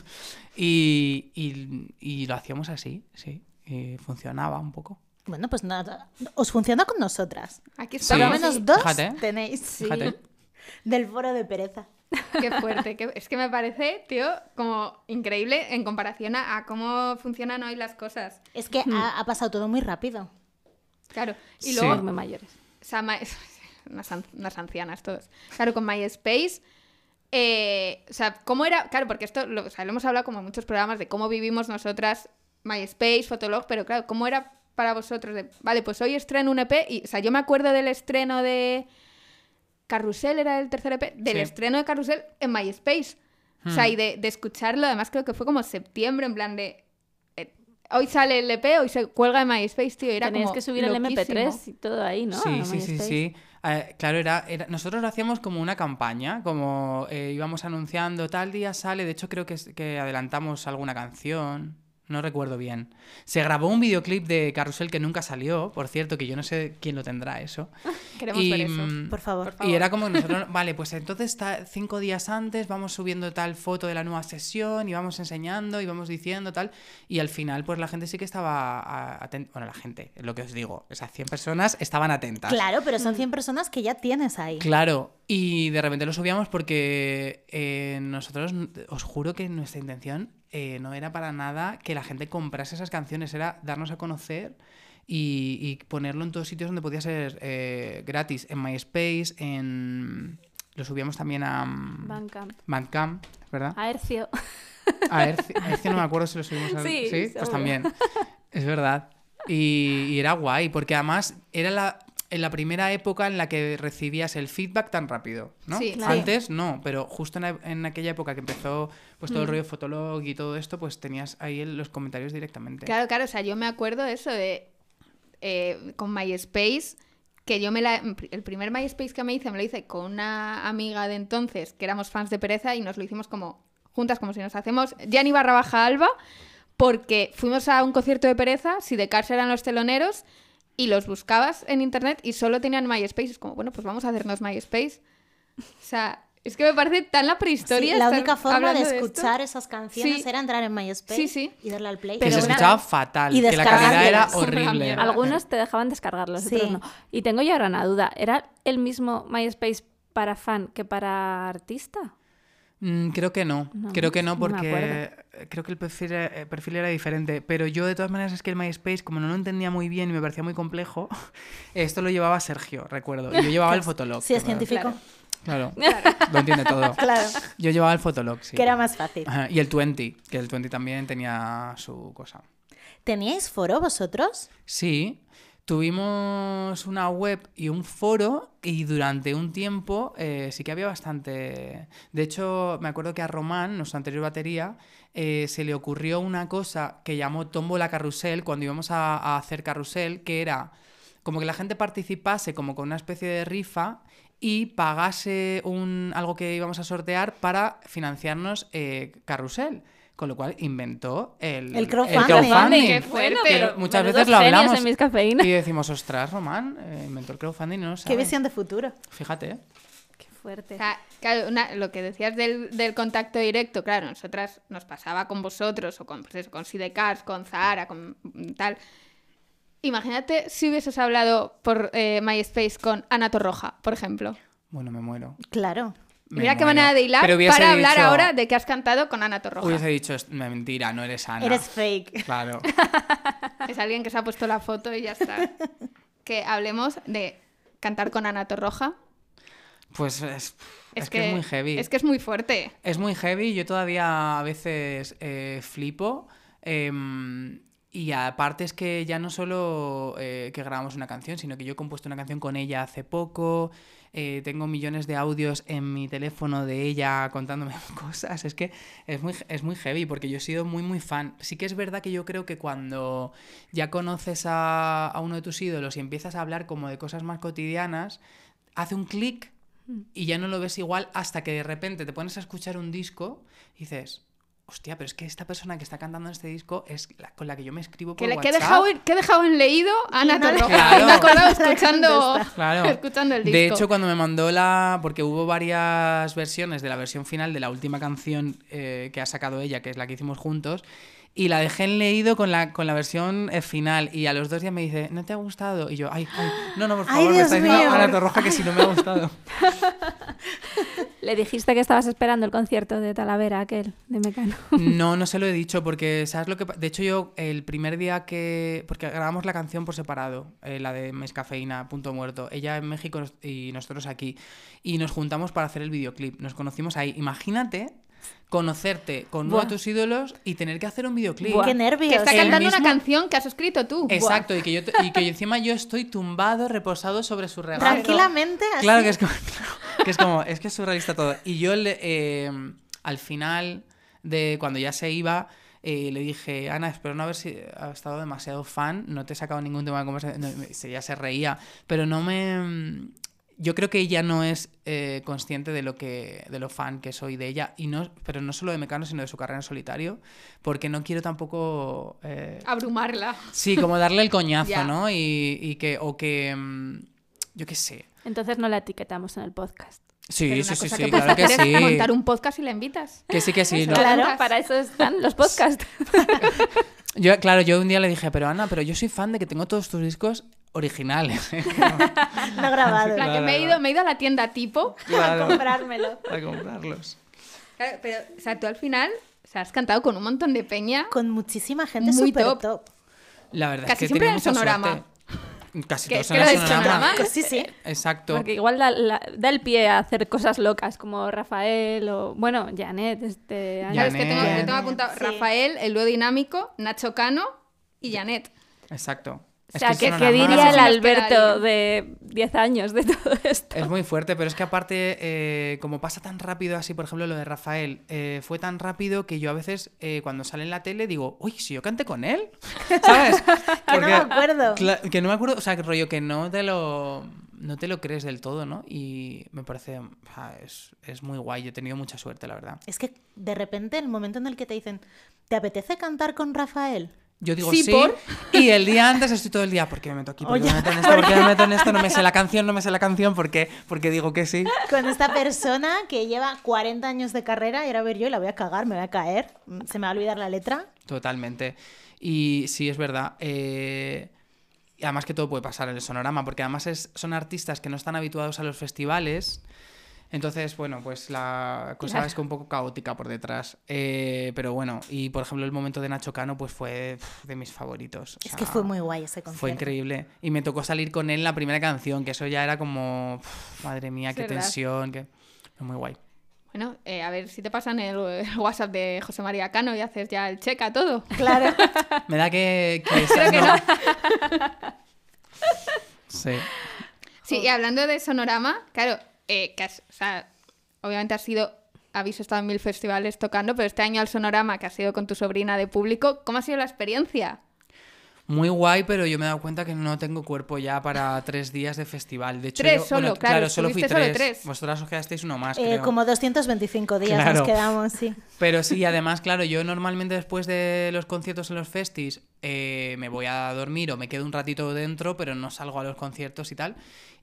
Y, y- y lo hacíamos así, sí. Y funcionaba un poco. Bueno, pues nada, os funciona con nosotras. Aquí Sí. Por lo menos dos Fíjate. tenéis Fíjate. del foro de pereza. Qué fuerte. qué- Es que me parece, tío, como increíble en comparación a, a cómo funcionan hoy las cosas. Es que ha, ha pasado todo muy rápido. Claro. Y Sí. luego, muy mayores. o sea, ma- [LAUGHS] unas, an- unas ancianas todos. Claro, con MySpace. eh, o sea, ¿cómo era? Claro, porque esto lo, o sea, lo hemos hablado como en muchos programas de cómo vivimos nosotras MySpace, Fotolog, pero claro, ¿cómo era para vosotros? De, vale, pues hoy estreno un EP y, o sea, yo me acuerdo del estreno de Carrusel, era el tercer EP, del Sí. estreno de Carrusel en MySpace. O sea, y de, de escucharlo, además creo que fue como septiembre, en plan de... eh, hoy sale el EP, hoy se cuelga en MySpace, tío, era Tenías como que subir el loquísimo. MP3 y todo ahí, ¿no? Sí, sí, sí, sí. Eh, claro, era, era- nosotros lo hacíamos como una campaña, como eh, íbamos anunciando tal día sale, de hecho creo que, es- que adelantamos alguna canción, no recuerdo bien. Se grabó un videoclip de Carrusel que nunca salió, por cierto, que yo no sé quién lo tendrá eso. [LAUGHS] Queremos Y, ver eso. mm, Por favor. Por Y era como que nosotros, [LAUGHS] vale, pues entonces está cinco días antes vamos subiendo tal foto de la nueva sesión y vamos enseñando y vamos diciendo tal. Y al final, pues la gente sí que estaba atenta. Bueno, la gente, es lo que os digo, esas 100 personas estaban atentas. Claro, pero son 100 personas que ya tienes ahí. Claro, y de repente lo subíamos porque eh, nosotros, os juro que nuestra intención eh, no era para nada que la gente comprase esas canciones, era darnos a conocer y, y ponerlo en todos sitios donde podía ser eh, gratis, en MySpace, en... Lo subíamos también a mm, Bandcamp. Bandcamp, ¿verdad? A Hercio. [LAUGHS] A Herci- a Hercio no me acuerdo si lo subimos a... Sí, pues seguro. también. Es verdad. Y, y era guay, porque además era la, en la primera época en la que recibías el feedback tan rápido, ¿no? Sí, claro. Antes no, pero justo en, en aquella época que empezó pues Mm. todo el rollo Fotolog y todo esto, pues tenías ahí el- los comentarios directamente. Claro, claro, o sea, yo me acuerdo de eso de eh, con MySpace, que yo me la el primer MySpace que me hice me lo hice con una amiga de entonces que éramos fans de Pereza y nos lo hicimos como juntas como si nos hacemos Gianni barra baja Alba porque fuimos a un concierto de Pereza, si de Cars eran los teloneros y los buscabas en internet y solo tenían MySpace, es como, bueno, pues vamos a hacernos MySpace. O sea, es que me parece tan la Sí, prehistoria. la única forma de escuchar esas canciones Sí. era entrar en MySpace Sí, sí. y darle al play. que Pero se escuchaba fatal, y que la calidad era horrible. Algunos te dejaban descargarlos, Sí. otros no. Y tengo yo ahora una duda. ¿Era el mismo MySpace para fan que para artista? Mm, creo que no, No, creo que no porque creo que el perfil, eh, perfil era diferente, pero yo de todas maneras es que el MySpace, como no lo entendía muy bien y me parecía muy complejo, [LAUGHS] esto lo llevaba Sergio, recuerdo, y yo llevaba el Fotolog. Si es científico, Claro, [LAUGHS] lo entiende todo. claro, Yo llevaba el Fotolog, sí. que era más fácil. Ajá, Y el 20, que el 20 también tenía su cosa. ¿Teníais foro vosotros? Sí, tuvimos una web y un foro y durante un tiempo eh, sí que había bastante... De hecho, me acuerdo que a Román, nuestra anterior batería, eh, se le ocurrió una cosa que llamó Tómbola Carrusel cuando íbamos a, a hacer carrusel, que era como que la gente participase como con una especie de rifa y pagase un, algo que íbamos a sortear para financiarnos eh, carrusel. Con lo cual inventó el, El crowdfunding. Qué fuerte. Pero muchas veces lo hablamos en mis cafeínas. y decimos, ostras, Román, eh, inventó el crowdfunding no lo Qué sabe". visión de futuro. Fíjate. ¿eh? Qué fuerte. O sea, claro, una- lo que decías del, del contacto directo, claro, nosotras nos pasaba con vosotros o con, pues eso, con Sidecars, con Zahara, con tal. Imagínate si hubieses hablado por eh, MySpace con Ana Torroja, por ejemplo. Bueno, me muero. Claro. Me Mira qué muero. manera de hilar para hablar ahora de que has cantado con Ana Torroja. Hubiese dicho, "Es mentira, no eres Ana. Eres fake. Claro. [LAUGHS] Es alguien que se ha puesto la foto y ya está. que hablemos de cantar con Ana Torroja. Pues es, es que, es muy heavy. Es que es muy fuerte. Es muy heavy. Yo todavía a veces eh, flipo. em, y aparte es que ya no solo eh, que grabamos una canción, sino que yo he compuesto una canción con ella hace poco. eh, tengo millones de audios en mi teléfono de ella contándome [LAUGHS] cosas. Es que es muy, es muy heavy porque yo he sido muy, muy fan. Sí que es verdad que yo creo que cuando ya conoces a, a uno de tus ídolos y empiezas a hablar como de cosas más cotidianas, hace un clic y ya no lo ves igual hasta que de repente te pones a escuchar un disco y dices, hostia, pero es que esta persona que está cantando en este disco es la con la que yo me escribo por Que, le, que, he WhatsApp. dejado, en- que he dejado en leído Ana no Torroja. Claro. Me he acordado. [LAUGHS] Claro. escuchando el disco. De hecho, cuando me mandó la. Porque hubo varias versiones de la versión final de la última canción eh, que ha sacado ella, que es la que hicimos juntos. Y la dejé en leído con la, con la versión eh, final. Y a los dos días me dice, ¿no te ha gustado? Y yo, ay, ay, no, no, por Ay, favor, me está diciendo. Ana Torroja que si no me ha [LAUGHS] gustado. Le dijiste que estabas esperando el concierto de Talavera, aquel, de Mecano. No, no se lo he dicho porque, ¿sabes lo que De hecho, yo el primer día que... Porque grabamos la canción por separado, eh, la de Mescafeína, Punto Muerto. Ella en México y nosotros aquí. Y nos juntamos para hacer el videoclip. Nos conocimos ahí. Imagínate conocerte con uno de tus ídolos y tener que hacer un videoclip. Buah. Qué nervios. que está El cantando una canción que has escrito tú. Exacto, y que, yo, y que encima yo estoy tumbado, reposado sobre su regazo. Tranquilamente, así. Claro que es como, [LAUGHS] que es como, es que es surrealista todo. Y yo le- eh, al final de cuando ya se iba, eh, le dije, Ana, espero no haber si- ha estado demasiado fan, no te he sacado ningún tema de conversación. No, me- se- ya se reía, pero no me... Yo creo que ella no es eh, consciente de lo que de lo fan que soy de ella y no pero no solo de Mecano sino de su carrera en solitario porque no quiero tampoco eh, Abrumarla. sí como darle el coñazo [LAUGHS] no y, y que o que mm, yo qué sé Entonces no la etiquetamos en el podcast. Sí, Pero sí, una sí, cosa sí, que claro que sí. montar un podcast y la invitas. Que sí, que sí. No. Claro, para eso están los podcasts. [LAUGHS] Yo, claro, yo un día le dije, pero Ana, pero yo soy fan de que tengo todos tus discos originales. [LAUGHS] No grabado. En plan, que Claro, me he, claro. ido, me he ido a la tienda tipo [LAUGHS] Claro. comprármelo. A comprarlos. Claro, pero, o sea, tú al final o sea, has cantado con un montón de peña. Con muchísima gente Muy súper top. top. La verdad Casi es que siempre en mucha Sonorama. suerte. Casi ¿Qué- todos en el Sonorama. Sí, sí. Exacto. Porque igual da, la- da el pie a hacer cosas locas como Rafael o, bueno, Janet este año. Claro, es que tengo, Janet. yo tengo apuntado Sí. Rafael, el dúo dinámico, Nacho Cano y Janet. Exacto. O Es sea, que que, Sonorama- que diría el Alberto de 10 años de todo esto. Es muy fuerte, pero es que aparte, eh, como pasa tan rápido así, por ejemplo, lo de Rafael, eh, fue tan rápido que yo a veces, eh, cuando sale en la tele, digo, uy, si yo canté con él, [LAUGHS] ¿sabes? [LAUGHS] Que no me acuerdo. Cla- que no me acuerdo, o sea, que rollo que no te lo, no te lo crees del todo, ¿no? Y me parece, es, es muy guay, yo he tenido mucha suerte, la verdad. Es que de repente, el momento en el que te dicen, ¿te apetece cantar con Rafael? Yo digo Sí, sí, por. y el día antes estoy todo el día, ¿por qué me meto aquí? ¿Por qué Oye, me meto en [LAUGHS] esto? ¿Por qué me meto en esto? No me sé la canción, no me sé la canción, ¿por qué? Porque digo que sí. Con esta persona que lleva 40 años de carrera y ahora a ver yo y la voy a cagar, me voy a caer, se me va a olvidar la letra. Totalmente. Y sí, es verdad. eh, y además que todo puede pasar en el sonorama, porque además es- son artistas que no están habituados a los festivales. Entonces, bueno, pues la cosa Claro. es que un poco caótica por detrás. Eh, pero bueno, y por ejemplo el momento de Nacho Cano pues fue de mis favoritos. O Es que fue muy guay ese concierto. Fue increíble. Y me tocó salir con él en la primera canción, que eso ya era como, madre mía, qué ¿Verdad? tensión, que... Fue muy guay. Bueno, eh, a ver si te pasan el, el WhatsApp de José María Cano y haces ya el check a todo. Claro. [LAUGHS] Me da que... que Creo que no. no. [LAUGHS] Sí. Sí, y hablando de Sonorama, claro, eh, que has- o sea, obviamente has sido, habéis estado en mil festivales tocando, pero este año al Sonorama, que has sido con tu sobrina de público, ¿cómo ha sido la experiencia? Muy guay, pero yo me he dado cuenta que no tengo cuerpo ya para tres días de festival. De hecho, Tres yo- solo, bueno, claro, solo fui estuviste solo tres. tres. Vosotras os quedasteis uno más, Eh, creo. como 225 días Claro. nos quedamos, sí. Pero sí, además, claro, yo normalmente después de los conciertos en los festis eh, me voy a dormir o me quedo un ratito dentro, pero no salgo a los conciertos y tal.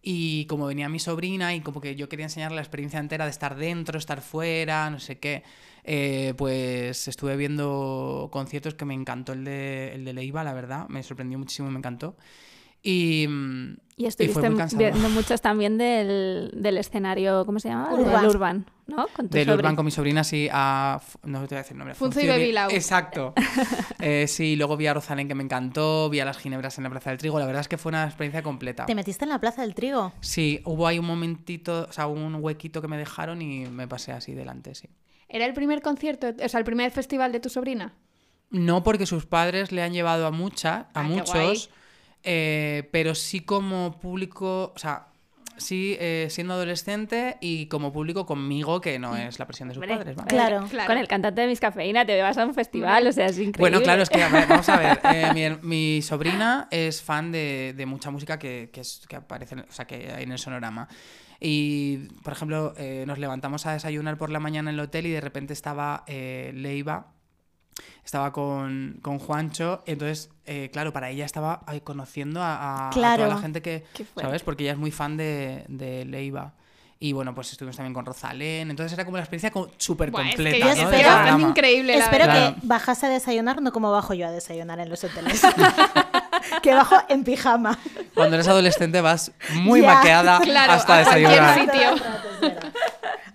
Y como venía mi sobrina y como que yo quería enseñarle la experiencia entera de estar dentro, estar fuera, no sé qué, eh, pues estuve viendo conciertos que me encantó el de, el de Leiva, la verdad, me sorprendió muchísimo, me encantó. Y, Y estuviste viendo muchos también del, del escenario, ¿cómo se llama? Urban. Del Urban, ¿no? Con tu Del. Urban con mi sobrina, sí, a... No te voy a decir el nombre. Funzo y Bebilau. Exacto. [LAUGHS] Eh, sí, luego vi a Rosalén que me encantó, vi a las Ginebras en la Plaza del Trigo. La verdad es que fue una experiencia completa. ¿Te metiste en la Plaza del Trigo? Sí, hubo ahí un momentito, o sea, un huequito que me dejaron y me pasé así delante, sí. ¿Era el primer concierto, o sea, el primer festival de tu sobrina? No porque sus padres le han llevado a muchas, a Ah, qué guay. muchos, eh, pero sí como público, o sea, sí eh, siendo adolescente y como público conmigo, que no es la presión de sus padres. ¿vale? Claro. Claro. Con el cantante de Mis Cafeína te vas a un festival, o sea, es increíble. Bueno, claro, es que a ver, vamos a ver. eh, mi, mi sobrina es fan de, de mucha música que, que, es- que aparece, en- o sea, que hay en el sonorama. Y, por ejemplo, eh, nos levantamos a desayunar por la mañana en el hotel y de repente estaba eh, Leiva, estaba con, con Juancho, entonces, eh, claro, para ella estaba ahí conociendo a, a- a Claro. toda la gente que. ¿sabes? Porque ella es muy fan de, de Leiva. Y bueno, pues estuvimos también con Rosalén, entonces era como una experiencia súper Buah, es completa, que yo ¿no? espero- increíble. la Espero verdad. que bajase a desayunar, no como bajo yo a desayunar en los hoteles. [LAUGHS] que bajo en pijama. Cuando eres adolescente vas muy Ya, maqueada claro, hasta a desayunar. sitio.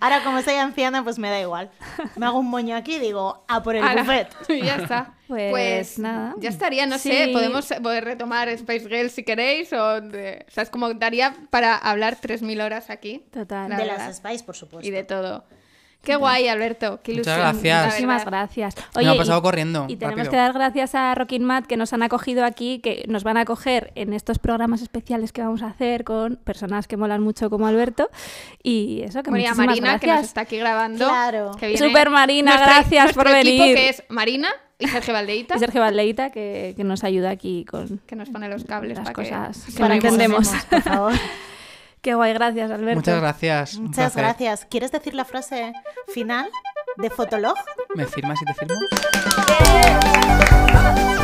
Ahora, como soy anciana, pues me da igual. Me hago un moño aquí y digo, a por el Ala, buffet. [LAUGHS] y ya está. [LAUGHS] Pues, nada. Ya estaría, no Sí. sé, podemos poder retomar Space Girl si queréis, o, de- o sea, es como daría para hablar 3.000 horas aquí. Total. La de verdad. las Spice, por supuesto. Y de todo. Qué guay, Alberto, qué Muchas ilusión. gracias. la Muchísimas gracias. Me ha y- pasado corriendo, Y tenemos rápido. que dar gracias a Rockin' Matt que nos han acogido aquí, que nos van a acoger en estos programas especiales que vamos a hacer con personas que molan mucho como Alberto. Y eso, que Bueno, y muchísimas Marina, que nos gracias. está aquí grabando. Claro. que viene Super Marina, nuestra- gracias por nuestro equipo, venir. que es Marina y Sergio Valdeita, Y Sergio Valdeita, que, que nos ayuda aquí con que nos pone los cables las para cosas que, no entendemos. por favor. [LAUGHS] Qué guay, gracias, Alberto. Muchas gracias. Muchas gracias. ¿Quieres decir la frase final de Fotolog? ¿Me firmas y te firmo? Eh.